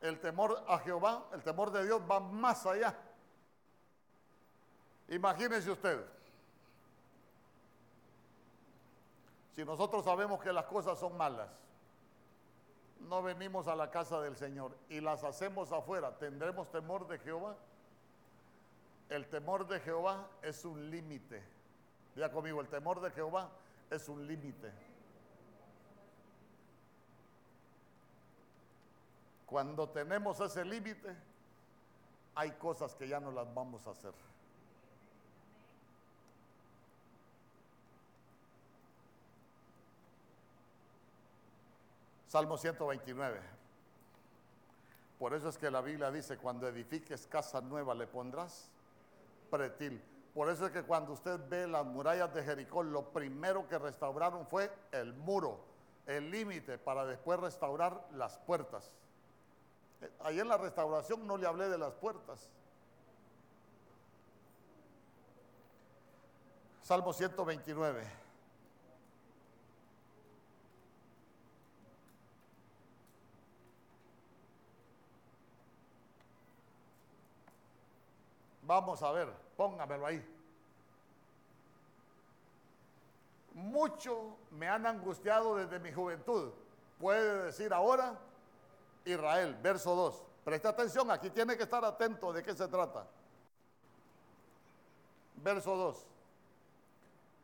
El temor a Jehová, el temor de Dios va más allá. Imagínense usted. Si nosotros sabemos que las cosas son malas, no venimos a la casa del Señor y las hacemos afuera, ¿tendremos temor de Jehová? El temor de Jehová es un límite. Diga conmigo, el temor de Jehová es un límite. Cuando tenemos ese límite, hay cosas que ya no las vamos a hacer. Salmo 129. Por eso es que la Biblia dice, cuando edifiques casa nueva le pondrás pretil. Por eso es que cuando usted ve las murallas de Jericó, lo primero que restauraron fue el muro, el límite, para después restaurar las puertas. Eh, ahí en la restauración no le hablé de las puertas. Salmo 129. Vamos a ver. Póngamelo ahí. Mucho me han angustiado desde mi juventud. Puede decir ahora Israel, verso 2. Presta atención, aquí tiene que estar atento de qué se trata. Verso 2.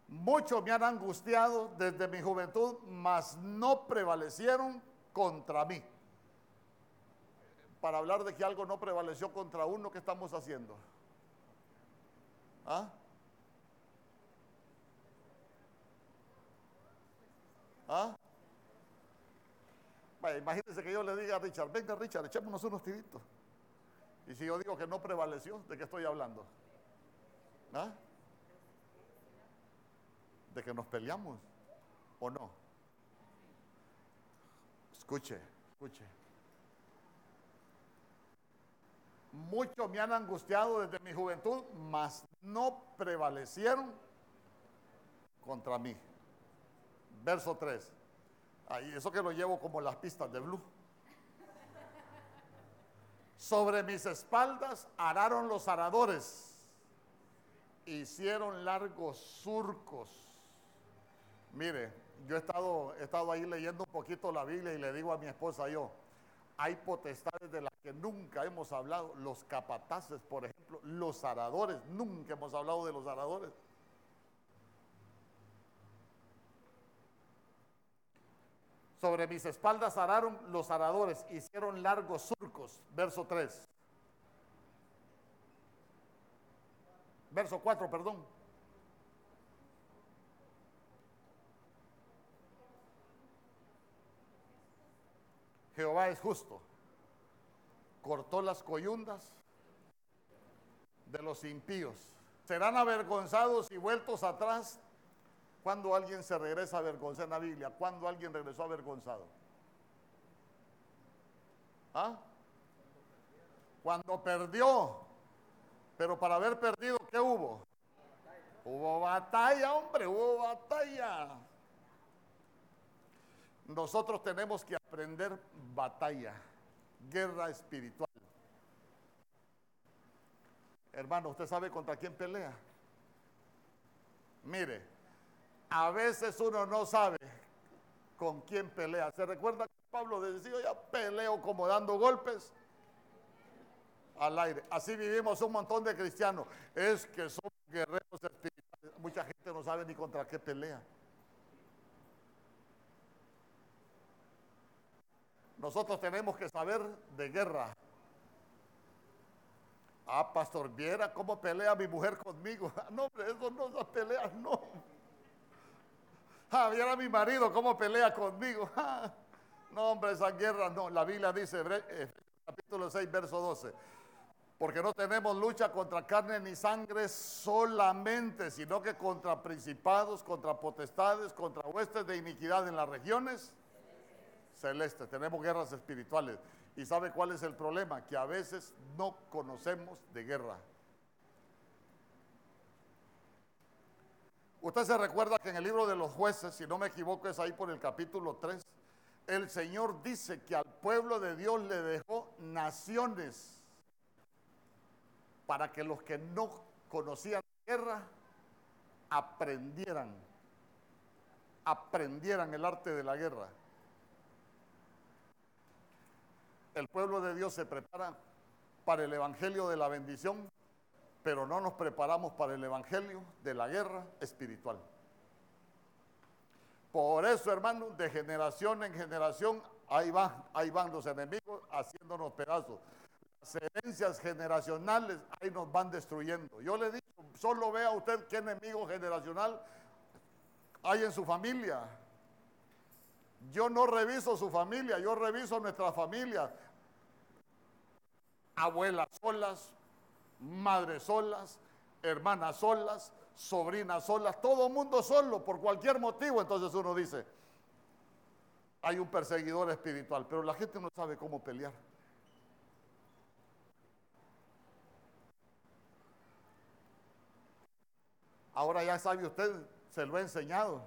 Mucho me han angustiado desde mi juventud, mas no prevalecieron contra mí. Para hablar de que algo no prevaleció contra uno, ¿qué estamos haciendo? ¿Ah? ¿Ah? imagínense que yo le diga a Richard, venga Richard, echémonos unos tiritos. Y si yo digo que no prevaleció, ¿de qué estoy hablando? ¿Ah? ¿De que nos peleamos o no? Escuche, escuche. Muchos me han angustiado desde mi juventud, mas no prevalecieron contra mí. Verso 3. Ahí, eso que lo llevo como las pistas de Blue. Sobre mis espaldas araron los aradores, hicieron largos surcos. Mire, yo he estado, he estado ahí leyendo un poquito la Biblia y le digo a mi esposa yo, hay potestades de las que nunca hemos hablado, los capataces, por ejemplo, los aradores, nunca hemos hablado de los aradores. Sobre mis espaldas araron los aradores, hicieron largos surcos. Verso 3. Verso 4, perdón. Jehová es justo. Cortó las coyundas de los impíos. Serán avergonzados y vueltos atrás cuando alguien se regresa avergonzado en la Biblia. Cuando alguien regresó avergonzado. ¿Ah? Cuando perdió. Pero para haber perdido, ¿qué hubo? Hubo batalla, hombre, hubo batalla. Nosotros tenemos que aprender batalla, guerra espiritual. Hermano, ¿usted sabe contra quién pelea? Mire, a veces uno no sabe con quién pelea. ¿Se recuerda que Pablo decía, ya peleo como dando golpes al aire? Así vivimos un montón de cristianos. Es que somos guerreros espirituales. Mucha gente no sabe ni contra qué pelea. Nosotros tenemos que saber de guerra. Ah, pastor, viera cómo pelea mi mujer conmigo. No, hombre, eso no es pelea, no. Ah, viera mi marido cómo pelea conmigo. Ah, no, hombre, esa guerra no. La Biblia dice, eh, capítulo 6, verso 12. Porque no tenemos lucha contra carne ni sangre solamente, sino que contra principados, contra potestades, contra huestes de iniquidad en las regiones celeste, tenemos guerras espirituales. ¿Y sabe cuál es el problema? Que a veces no conocemos de guerra. Usted se recuerda que en el libro de los jueces, si no me equivoco, es ahí por el capítulo 3, el Señor dice que al pueblo de Dios le dejó naciones para que los que no conocían guerra aprendieran, aprendieran el arte de la guerra. El pueblo de Dios se prepara para el Evangelio de la bendición, pero no nos preparamos para el Evangelio de la guerra espiritual. Por eso, hermano, de generación en generación, ahí van, ahí van los enemigos haciéndonos pedazos. Las herencias generacionales ahí nos van destruyendo. Yo le digo, solo vea usted qué enemigo generacional hay en su familia. Yo no reviso su familia, yo reviso nuestra familia abuelas solas, madres solas, hermanas solas, sobrinas solas, todo mundo solo por cualquier motivo. Entonces uno dice, hay un perseguidor espiritual, pero la gente no sabe cómo pelear. Ahora ya sabe usted, se lo he enseñado.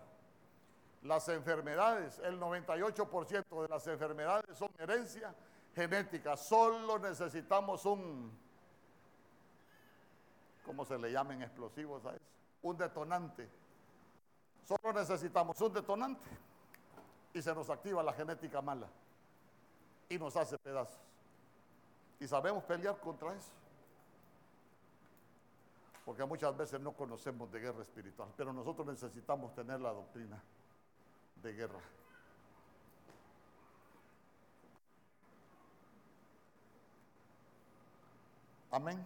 Las enfermedades, el 98% de las enfermedades son herencia genética. Solo necesitamos un, ¿cómo se le llaman explosivos a eso? Un detonante. Solo necesitamos un detonante y se nos activa la genética mala y nos hace pedazos. Y sabemos pelear contra eso. Porque muchas veces no conocemos de guerra espiritual, pero nosotros necesitamos tener la doctrina de guerra. Amén.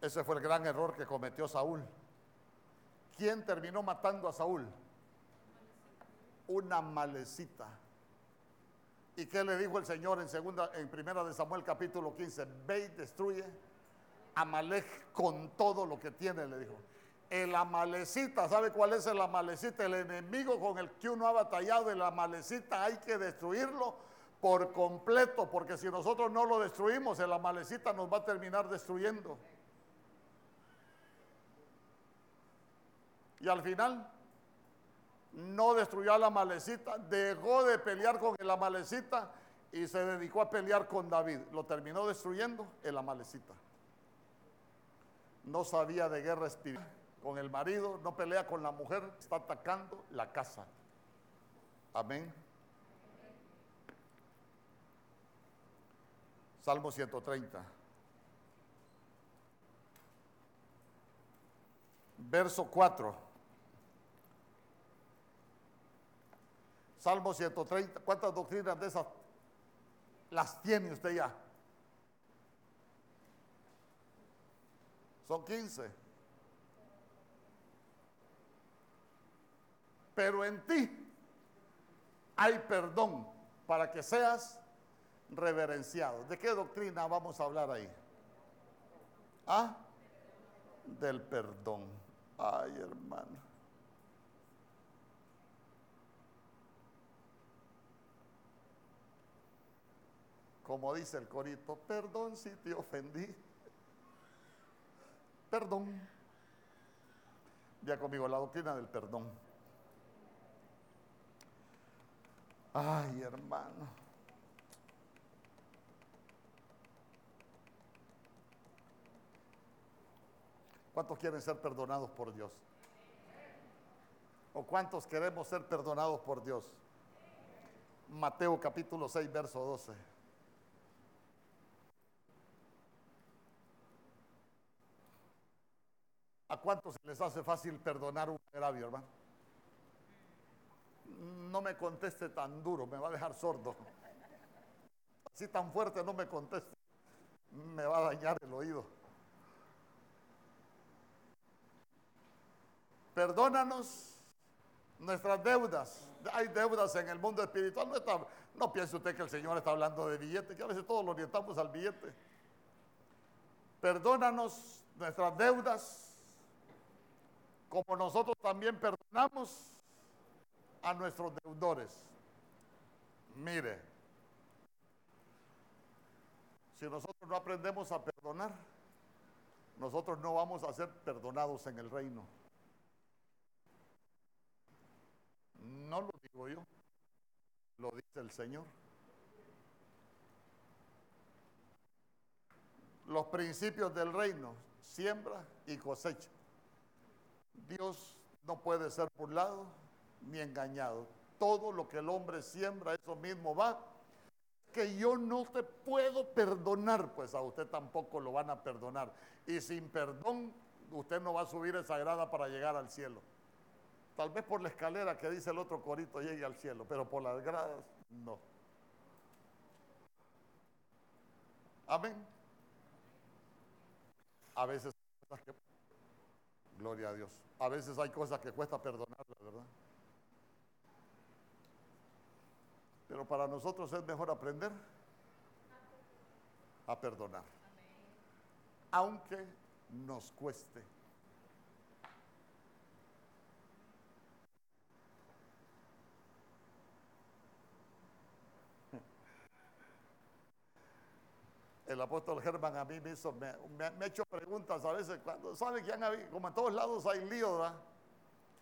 Ese fue el gran error que cometió Saúl. ¿Quién terminó matando a Saúl? Una malecita. ¿Y qué le dijo el Señor en segunda, en primera de Samuel capítulo 15? Ve y destruye Amalek con todo lo que tiene, le dijo. El amalecita, ¿sabe cuál es el amalecita? El enemigo con el que uno ha batallado, el amalecita hay que destruirlo por completo, porque si nosotros no lo destruimos, el amalecita nos va a terminar destruyendo. Y al final, no destruyó a la malecita, dejó de pelear con el amalecita y se dedicó a pelear con David. Lo terminó destruyendo el amalecita. No sabía de guerra espiritual con el marido, no pelea con la mujer, está atacando la casa. Amén. Salmo 130. Verso 4. Salmo 130. ¿Cuántas doctrinas de esas las tiene usted ya? Son 15. Pero en ti hay perdón para que seas reverenciado. ¿De qué doctrina vamos a hablar ahí? ¿Ah? Del perdón. Ay, hermano. Como dice el corito, perdón si te ofendí. Perdón. Ya conmigo la doctrina del perdón. Ay, hermano. ¿Cuántos quieren ser perdonados por Dios? ¿O cuántos queremos ser perdonados por Dios? Mateo capítulo 6, verso 12. ¿A cuántos les hace fácil perdonar un agravio, hermano? No me conteste tan duro, me va a dejar sordo. Así tan fuerte no me conteste, me va a dañar el oído. Perdónanos nuestras deudas. Hay deudas en el mundo espiritual. No, no piense usted que el Señor está hablando de billetes, que a veces todos lo orientamos al billete. Perdónanos nuestras deudas como nosotros también perdonamos a nuestros deudores. Mire, si nosotros no aprendemos a perdonar, nosotros no vamos a ser perdonados en el reino. No lo digo yo, lo dice el Señor. Los principios del reino, siembra y cosecha. Dios no puede ser burlado ni engañado. Todo lo que el hombre siembra, eso mismo va. Que yo no te puedo perdonar, pues a usted tampoco lo van a perdonar. Y sin perdón, usted no va a subir esa grada para llegar al cielo. Tal vez por la escalera que dice el otro corito llegue al cielo, pero por las gradas no. Amén. A veces Gloria a Dios. A veces hay cosas que cuesta perdonarlas, ¿verdad? Pero para nosotros es mejor aprender a perdonar. Aunque nos cueste. El apóstol Germán a mí me, hizo, me, ha hecho preguntas a veces cuando sabe que han como en todos lados hay lío.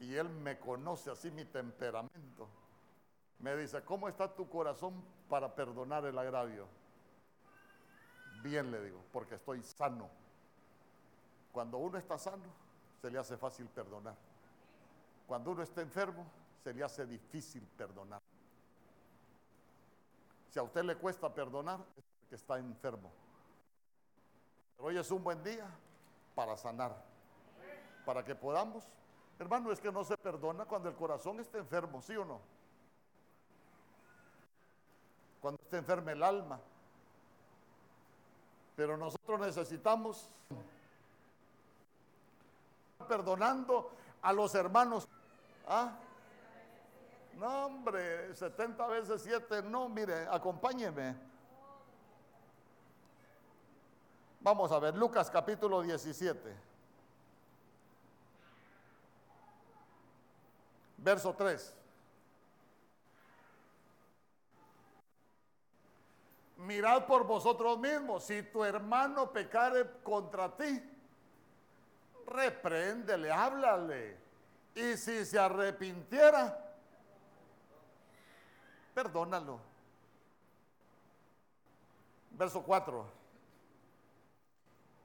Y él me conoce así mi temperamento. Me dice, ¿cómo está tu corazón para perdonar el agravio? Bien le digo, porque estoy sano. Cuando uno está sano, se le hace fácil perdonar. Cuando uno está enfermo, se le hace difícil perdonar. Si a usted le cuesta perdonar, que está enfermo. Pero hoy es un buen día para sanar, para que podamos. Hermano, es que no se perdona cuando el corazón está enfermo, ¿sí o no? Cuando está enfermo el alma. Pero nosotros necesitamos perdonando a los hermanos. ¿Ah? No, hombre, 70 veces 7, no, mire, acompáñeme. Vamos a ver, Lucas capítulo 17. Verso 3. Mirad por vosotros mismos, si tu hermano pecare contra ti, repréndele, háblale. Y si se arrepintiera, perdónalo. Verso 4.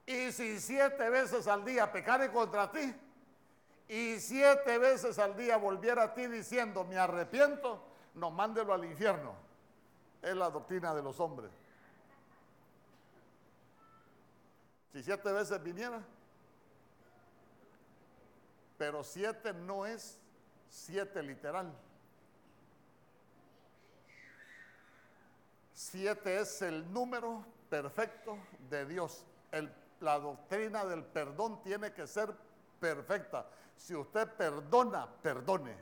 Y si siete veces al día pecare contra ti, y siete veces al día volviera a ti diciendo, me arrepiento, no mándelo al infierno. Es la doctrina de los hombres. Si siete veces viniera, pero siete no es siete literal. Siete es el número perfecto de Dios, el la doctrina del perdón tiene que ser perfecta. Si usted perdona, perdone.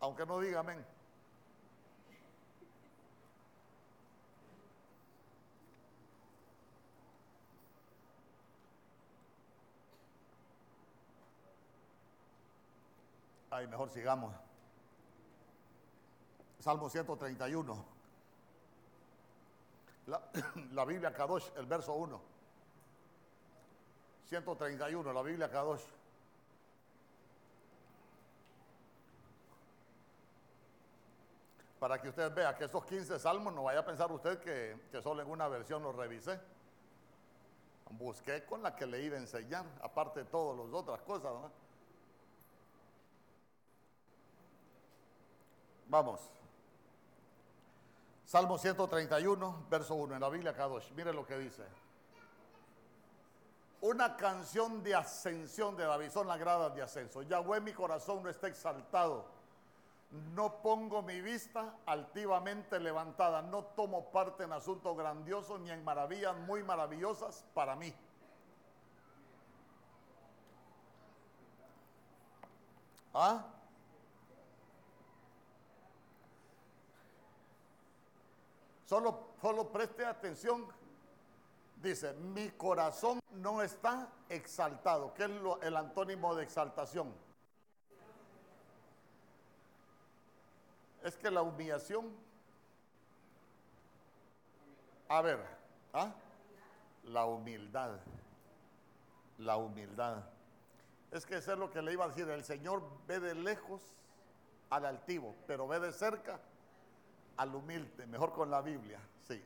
Aunque no diga amén. Ay, mejor sigamos. Salmo 131. La, Biblia Kadosh, el verso 1. 131, la Biblia Kadosh. Para que usted vea que esos 15 salmos, no vaya a pensar usted que, que solo en una versión los revisé. Busqué con la que le iba a enseñar, aparte de todas las otras cosas. ¿no? Vamos. Salmo 131, verso 1, en la Biblia Kadosh. Mire lo que dice. Una canción de ascensión de David, son las gradas de ascenso. Yahweh, mi corazón no está exaltado. No pongo mi vista altivamente levantada. No tomo parte en asuntos grandiosos ni en maravillas muy maravillosas para mí. ¿Ah? Solo, solo preste atención. Dice, mi corazón no está exaltado. ¿Qué es lo, el antónimo de exaltación? Es que la humillación... A ver, ¿ah? la humildad. La humildad. Es que eso es lo que le iba a decir. El Señor ve de lejos al altivo, pero ve de cerca al humilde, mejor con la Biblia, sí.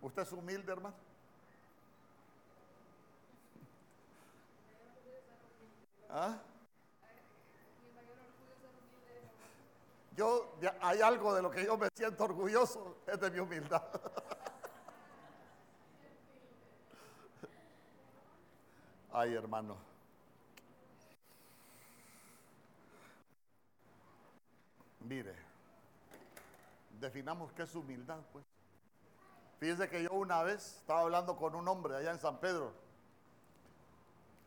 ¿Usted es humilde, hermano? ¿Ah? Yo, hay algo de lo que yo me siento orgulloso, es de mi humildad. Ay, hermano. Mire, definamos qué es humildad, pues. Fíjese que yo una vez estaba hablando con un hombre allá en San Pedro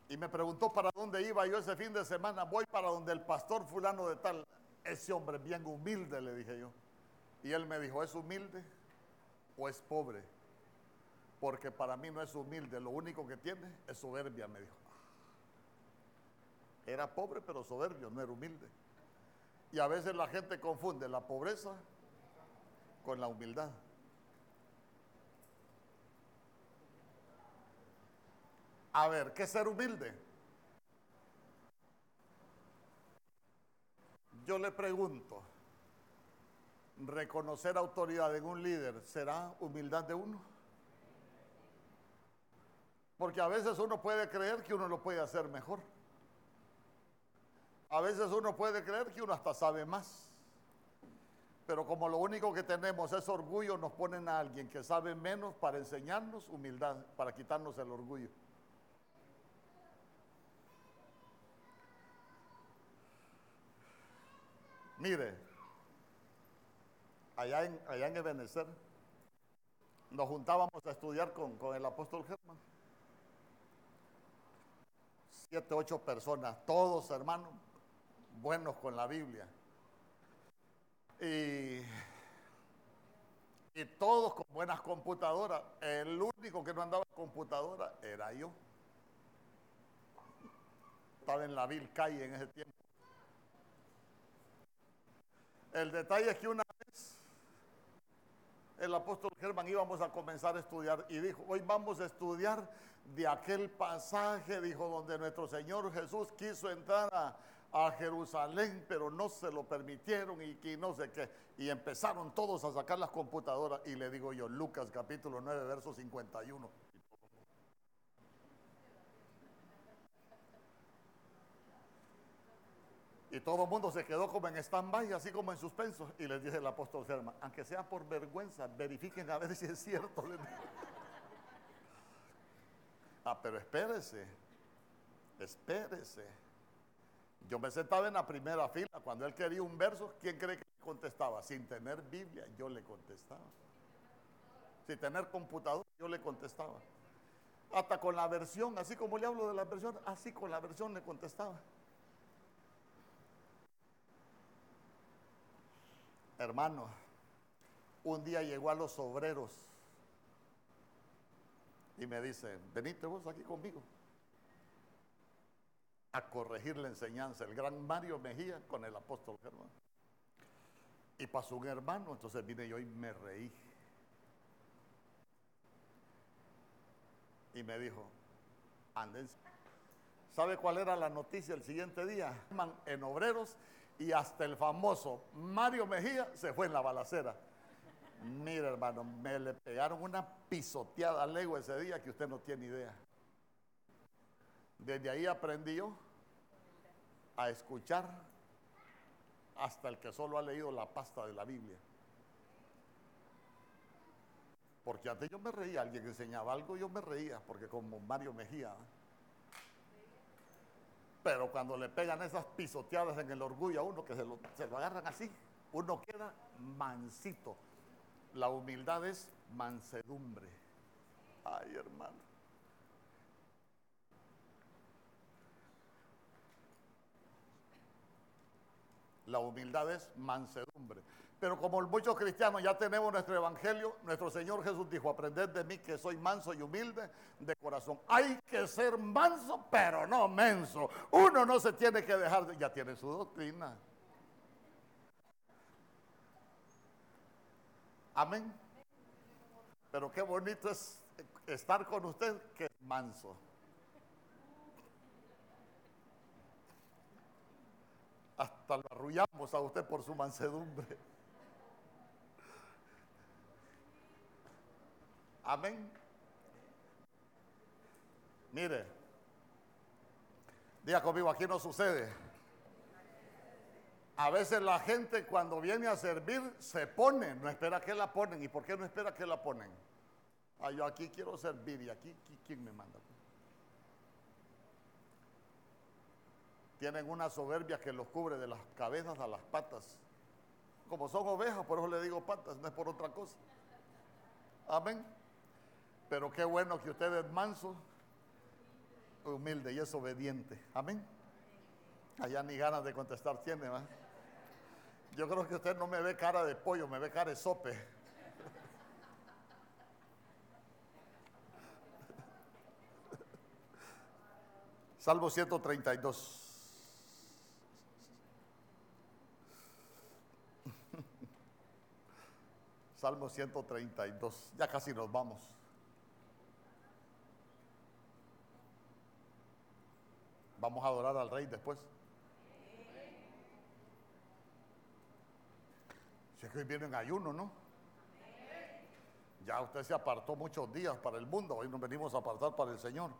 y me preguntó para dónde iba yo ese fin de semana. Voy para donde el pastor fulano de tal. Ese hombre bien humilde, le dije yo. Y él me dijo, ¿es humilde o es pobre? Porque para mí no es humilde, lo único que tiene es soberbia, me dijo. Era pobre pero soberbio, no era humilde. Y a veces la gente confunde la pobreza con la humildad. A ver, ¿qué es ser humilde? Yo le pregunto, ¿reconocer autoridad en un líder será humildad de uno? Porque a veces uno puede creer que uno lo puede hacer mejor. A veces uno puede creer que uno hasta sabe más. Pero como lo único que tenemos es orgullo, nos ponen a alguien que sabe menos para enseñarnos humildad, para quitarnos el orgullo. Mire, allá en, allá en Ebenezer, nos juntábamos a estudiar con, con el apóstol Germán siete, ocho personas, todos hermanos, buenos con la Biblia. Y, y todos con buenas computadoras. El único que no andaba en computadora era yo. Estaba en la vil calle en ese tiempo. El detalle es que una vez el apóstol Germán íbamos a comenzar a estudiar y dijo, hoy vamos a estudiar de aquel pasaje, dijo, donde nuestro Señor Jesús quiso entrar a, Jerusalén, pero no se lo permitieron y, y, no sé qué. Y empezaron todos a sacar las computadoras y le digo yo, Lucas capítulo 9, verso 51. Y todo el mundo se quedó como en stand-by, así como en suspenso. Y les dice el apóstol Germán, aunque sea por vergüenza, verifiquen a ver si es cierto. ah, pero espérese, espérese. Yo me sentaba en la primera fila. Cuando él quería un verso, ¿quién cree que contestaba? Sin tener Biblia, yo le contestaba. Sin tener computador, yo le contestaba. Hasta con la versión, así como le hablo de la versión, así con la versión le contestaba. Hermano, un día llegó a los obreros y me dice, venite vos aquí conmigo a corregir la enseñanza, el gran Mario Mejía con el apóstol Germán. Y pasó un hermano, entonces vine yo y me reí. Y me dijo, anden. ¿Sabe cuál era la noticia el siguiente día? En obreros y hasta el famoso Mario Mejía se fue en la balacera. Mira, hermano, me le pegaron una pisoteada lego ese día que usted no tiene idea. Desde ahí aprendí yo a escuchar hasta el que solo ha leído la pasta de la Biblia. Porque antes yo me reía, alguien enseñaba algo, yo me reía, porque como Mario Mejía. Pero cuando le pegan esas pisoteadas en el orgullo a uno, que se lo, se lo agarran así, uno queda mansito. La humildad es mansedumbre. Ay, hermano. La humildad es mansedumbre. Pero como muchos cristianos ya tenemos nuestro evangelio, nuestro Señor Jesús dijo, aprended de mí que soy manso y humilde de corazón. Hay que ser manso, pero no menso. Uno no se tiene que dejar, de, ya tiene su doctrina. Amén. Pero qué bonito es estar con usted que es manso. Hasta lo arrullamos a usted por su mansedumbre. Amén. Mire, diga conmigo, aquí no sucede. A veces la gente cuando viene a servir se pone, no espera que la ponen. ¿Y por qué no espera que la ponen? Ah, yo aquí quiero servir y aquí, ¿quién me manda? tienen una soberbia que los cubre de las cabezas a las patas. Como son ovejas, por eso le digo patas, no es por otra cosa. Amén. Pero qué bueno que usted es manso, humilde y es obediente. Amén. Allá ni ganas de contestar tiene, ¿va? Yo creo que usted no me ve cara de pollo, me ve cara de sope. Salmo 132. Salmo 132. Ya casi nos vamos. Vamos a adorar al rey después. Si es que hoy viene en ayuno, ¿no? Ya usted se apartó muchos días para el mundo, hoy nos venimos a apartar para el Señor.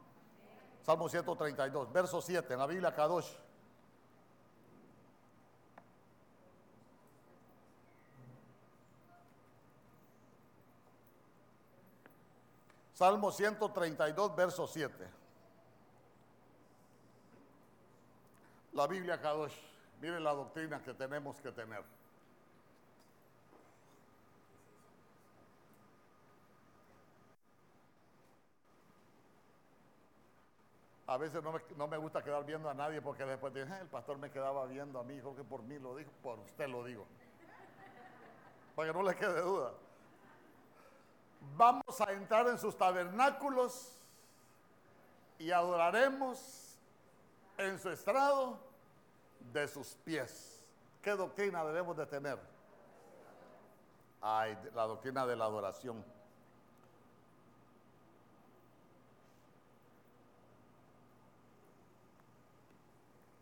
Salmo 132, verso 7, en la Biblia Kadosh. Salmo 132, verso 7. La Biblia Kadosh. Miren la doctrina que tenemos que tener. A veces no me, gusta quedar viendo a nadie porque después dicen, el pastor me quedaba viendo a mí, dijo que por mí lo dijo, por usted lo digo. Para que no le quede duda vamos a entrar en sus tabernáculos y adoraremos en su estrado de sus pies. ¿Qué doctrina debemos de tener? Ay, la doctrina de la adoración.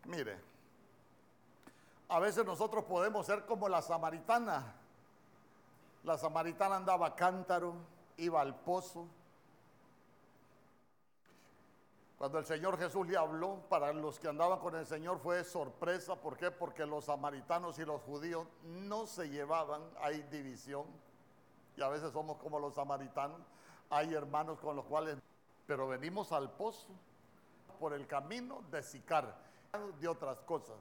Mire, a veces nosotros podemos ser como la samaritana la samaritana andaba cántaro, iba al pozo. Cuando el Señor Jesús le habló, para los que andaban con el Señor fue sorpresa. ¿Por qué? Porque los samaritanos y los judíos no se llevaban, hay división. Y a veces somos como los samaritanos. Hay hermanos con los cuales, pero venimos al pozo por el camino de Sicar. de otras cosas.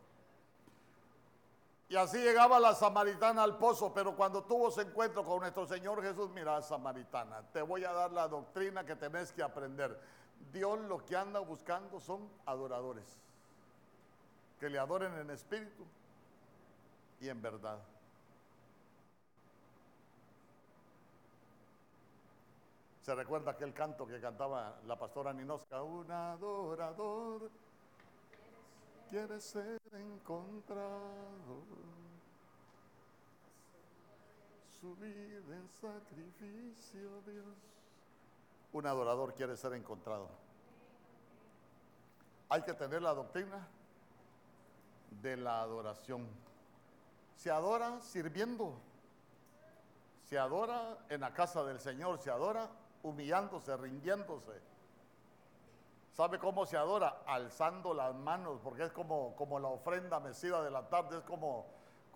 Y así llegaba la samaritana al pozo, pero cuando tuvo su encuentro con nuestro Señor Jesús, mira, samaritana, te voy a dar la doctrina que tenés que aprender. Dios lo que anda buscando son adoradores, que le adoren en espíritu y en verdad. Se recuerda aquel canto que cantaba la pastora Ninosca, un adorador quiere ser encontrado, su vida en sacrificio, Dios. Un adorador quiere ser encontrado. Hay que tener la doctrina de la adoración. Se adora sirviendo, se adora en la casa del Señor, se adora humillándose, rindiéndose. ¿Sabe cómo se adora? Alzando las manos, porque es como, como la ofrenda mecida de la tarde, es como,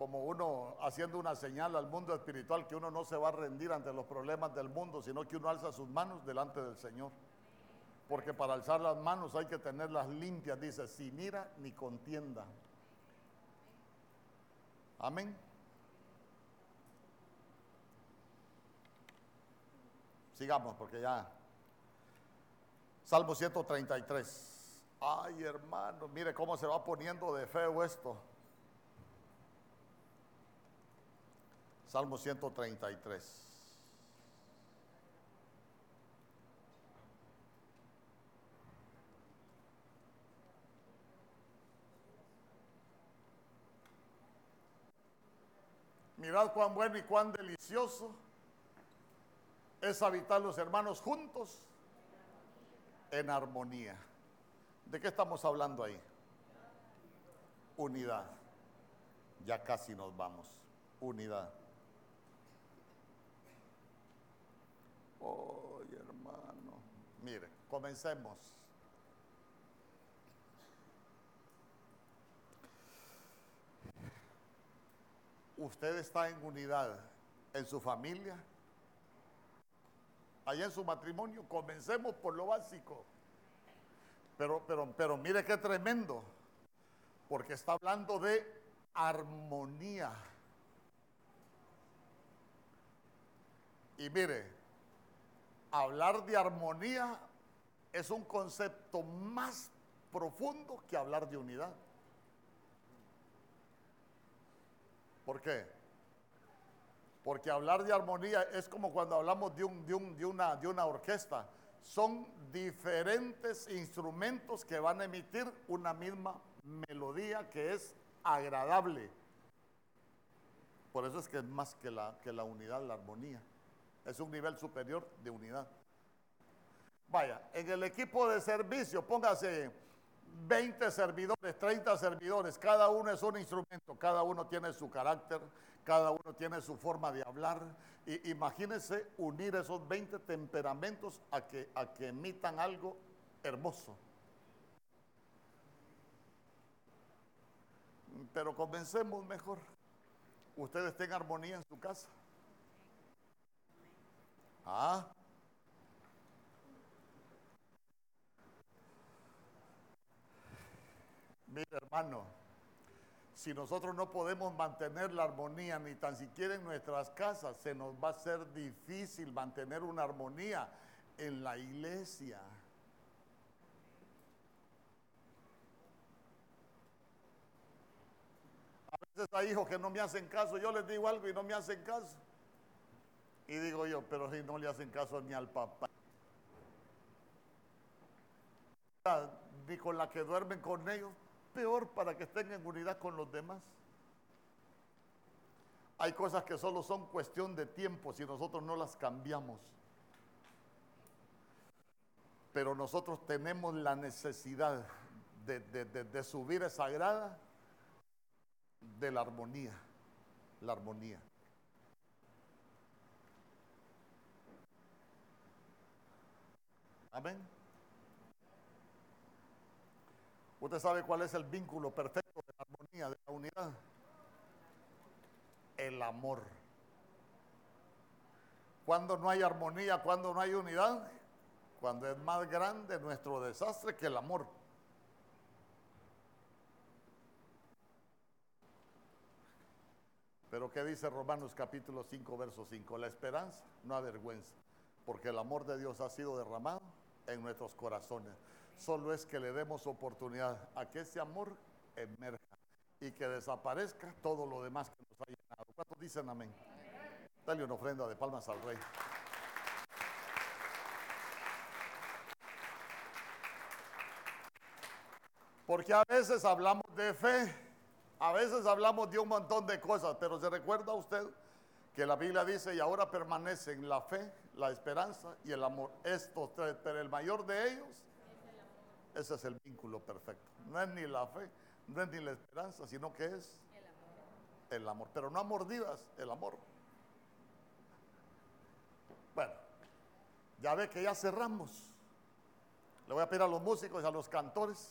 como uno haciendo una señal al mundo espiritual que uno no se va a rendir ante los problemas del mundo, sino que uno alza sus manos delante del Señor. Porque para alzar las manos hay que tenerlas limpias, dice, sin ira ni contienda. Amén. Sigamos, porque ya. Salmo 133. Ay, hermano, mire cómo se va poniendo de feo esto. Salmo 133. Mirad cuán bueno y cuán delicioso es habitar los hermanos juntos en armonía. ¿De qué estamos hablando ahí? Unidad. Ya casi nos vamos. Unidad. Oh, hermano. Mire, comencemos. Usted está en unidad en su familia, allá en su matrimonio. Comencemos por lo básico. Pero, pero, pero mire qué tremendo, porque está hablando de armonía. Y mire, hablar de armonía es un concepto más profundo que hablar de unidad. ¿Por qué? Porque hablar de armonía es como cuando hablamos de, un, de, una, de una orquesta. Son diferentes instrumentos que van a emitir una misma melodía que es agradable. Por eso es que es más que la, que la unidad, la armonía. Es un nivel superior de unidad. Vaya, en el equipo de servicio, póngase 20 servidores, 30 servidores, cada uno es un instrumento, cada uno tiene su carácter, cada uno tiene su forma de hablar. Y imagínense unir esos 20 temperamentos a que, a que emitan algo hermoso. Pero comencemos mejor. Usted está en armonía en su casa. Ah. Mira, hermano si nosotros no podemos mantener la armonía ni tan siquiera en nuestras casas, se nos va a ser difícil mantener una armonía en la iglesia. A veces hay hijos que no me hacen caso, yo les digo algo y no me hacen caso. Y digo yo, pero si no le hacen caso ni al papá. Ni con la que duermen con ellos, peor para que estén en unidad con los demás. Hay cosas que solo son cuestión de tiempo si nosotros no las cambiamos. Pero nosotros tenemos la necesidad de, subir esa grada de la armonía. La armonía. Amén. Usted sabe cuál es el vínculo perfecto de la armonía, de la unidad. El amor. Cuando no hay armonía, cuando no hay unidad, cuando es más grande nuestro desastre que el amor. Pero ¿qué dice Romanos capítulo 5, verso 5? La esperanza no avergüenza, porque el amor de Dios ha sido derramado en nuestros corazones. Solo es que le demos oportunidad a que ese amor emerja y que desaparezca todo lo demás que nos ha llenado. ¿Cuántos dicen amén? Dale una ofrenda de palmas al rey. Porque a veces hablamos de fe, a veces hablamos de un montón de cosas, pero se recuerda usted que la Biblia dice, y ahora permanecen la fe, la esperanza y el amor. Estos tres, pero el mayor de ellos, ese es el vínculo perfecto. No es ni la fe, no es ni la esperanza, sino que es el amor. Pero no a mordidas, el amor. Bueno, ya ve que ya cerramos. Le voy a pedir a los músicos y a los cantores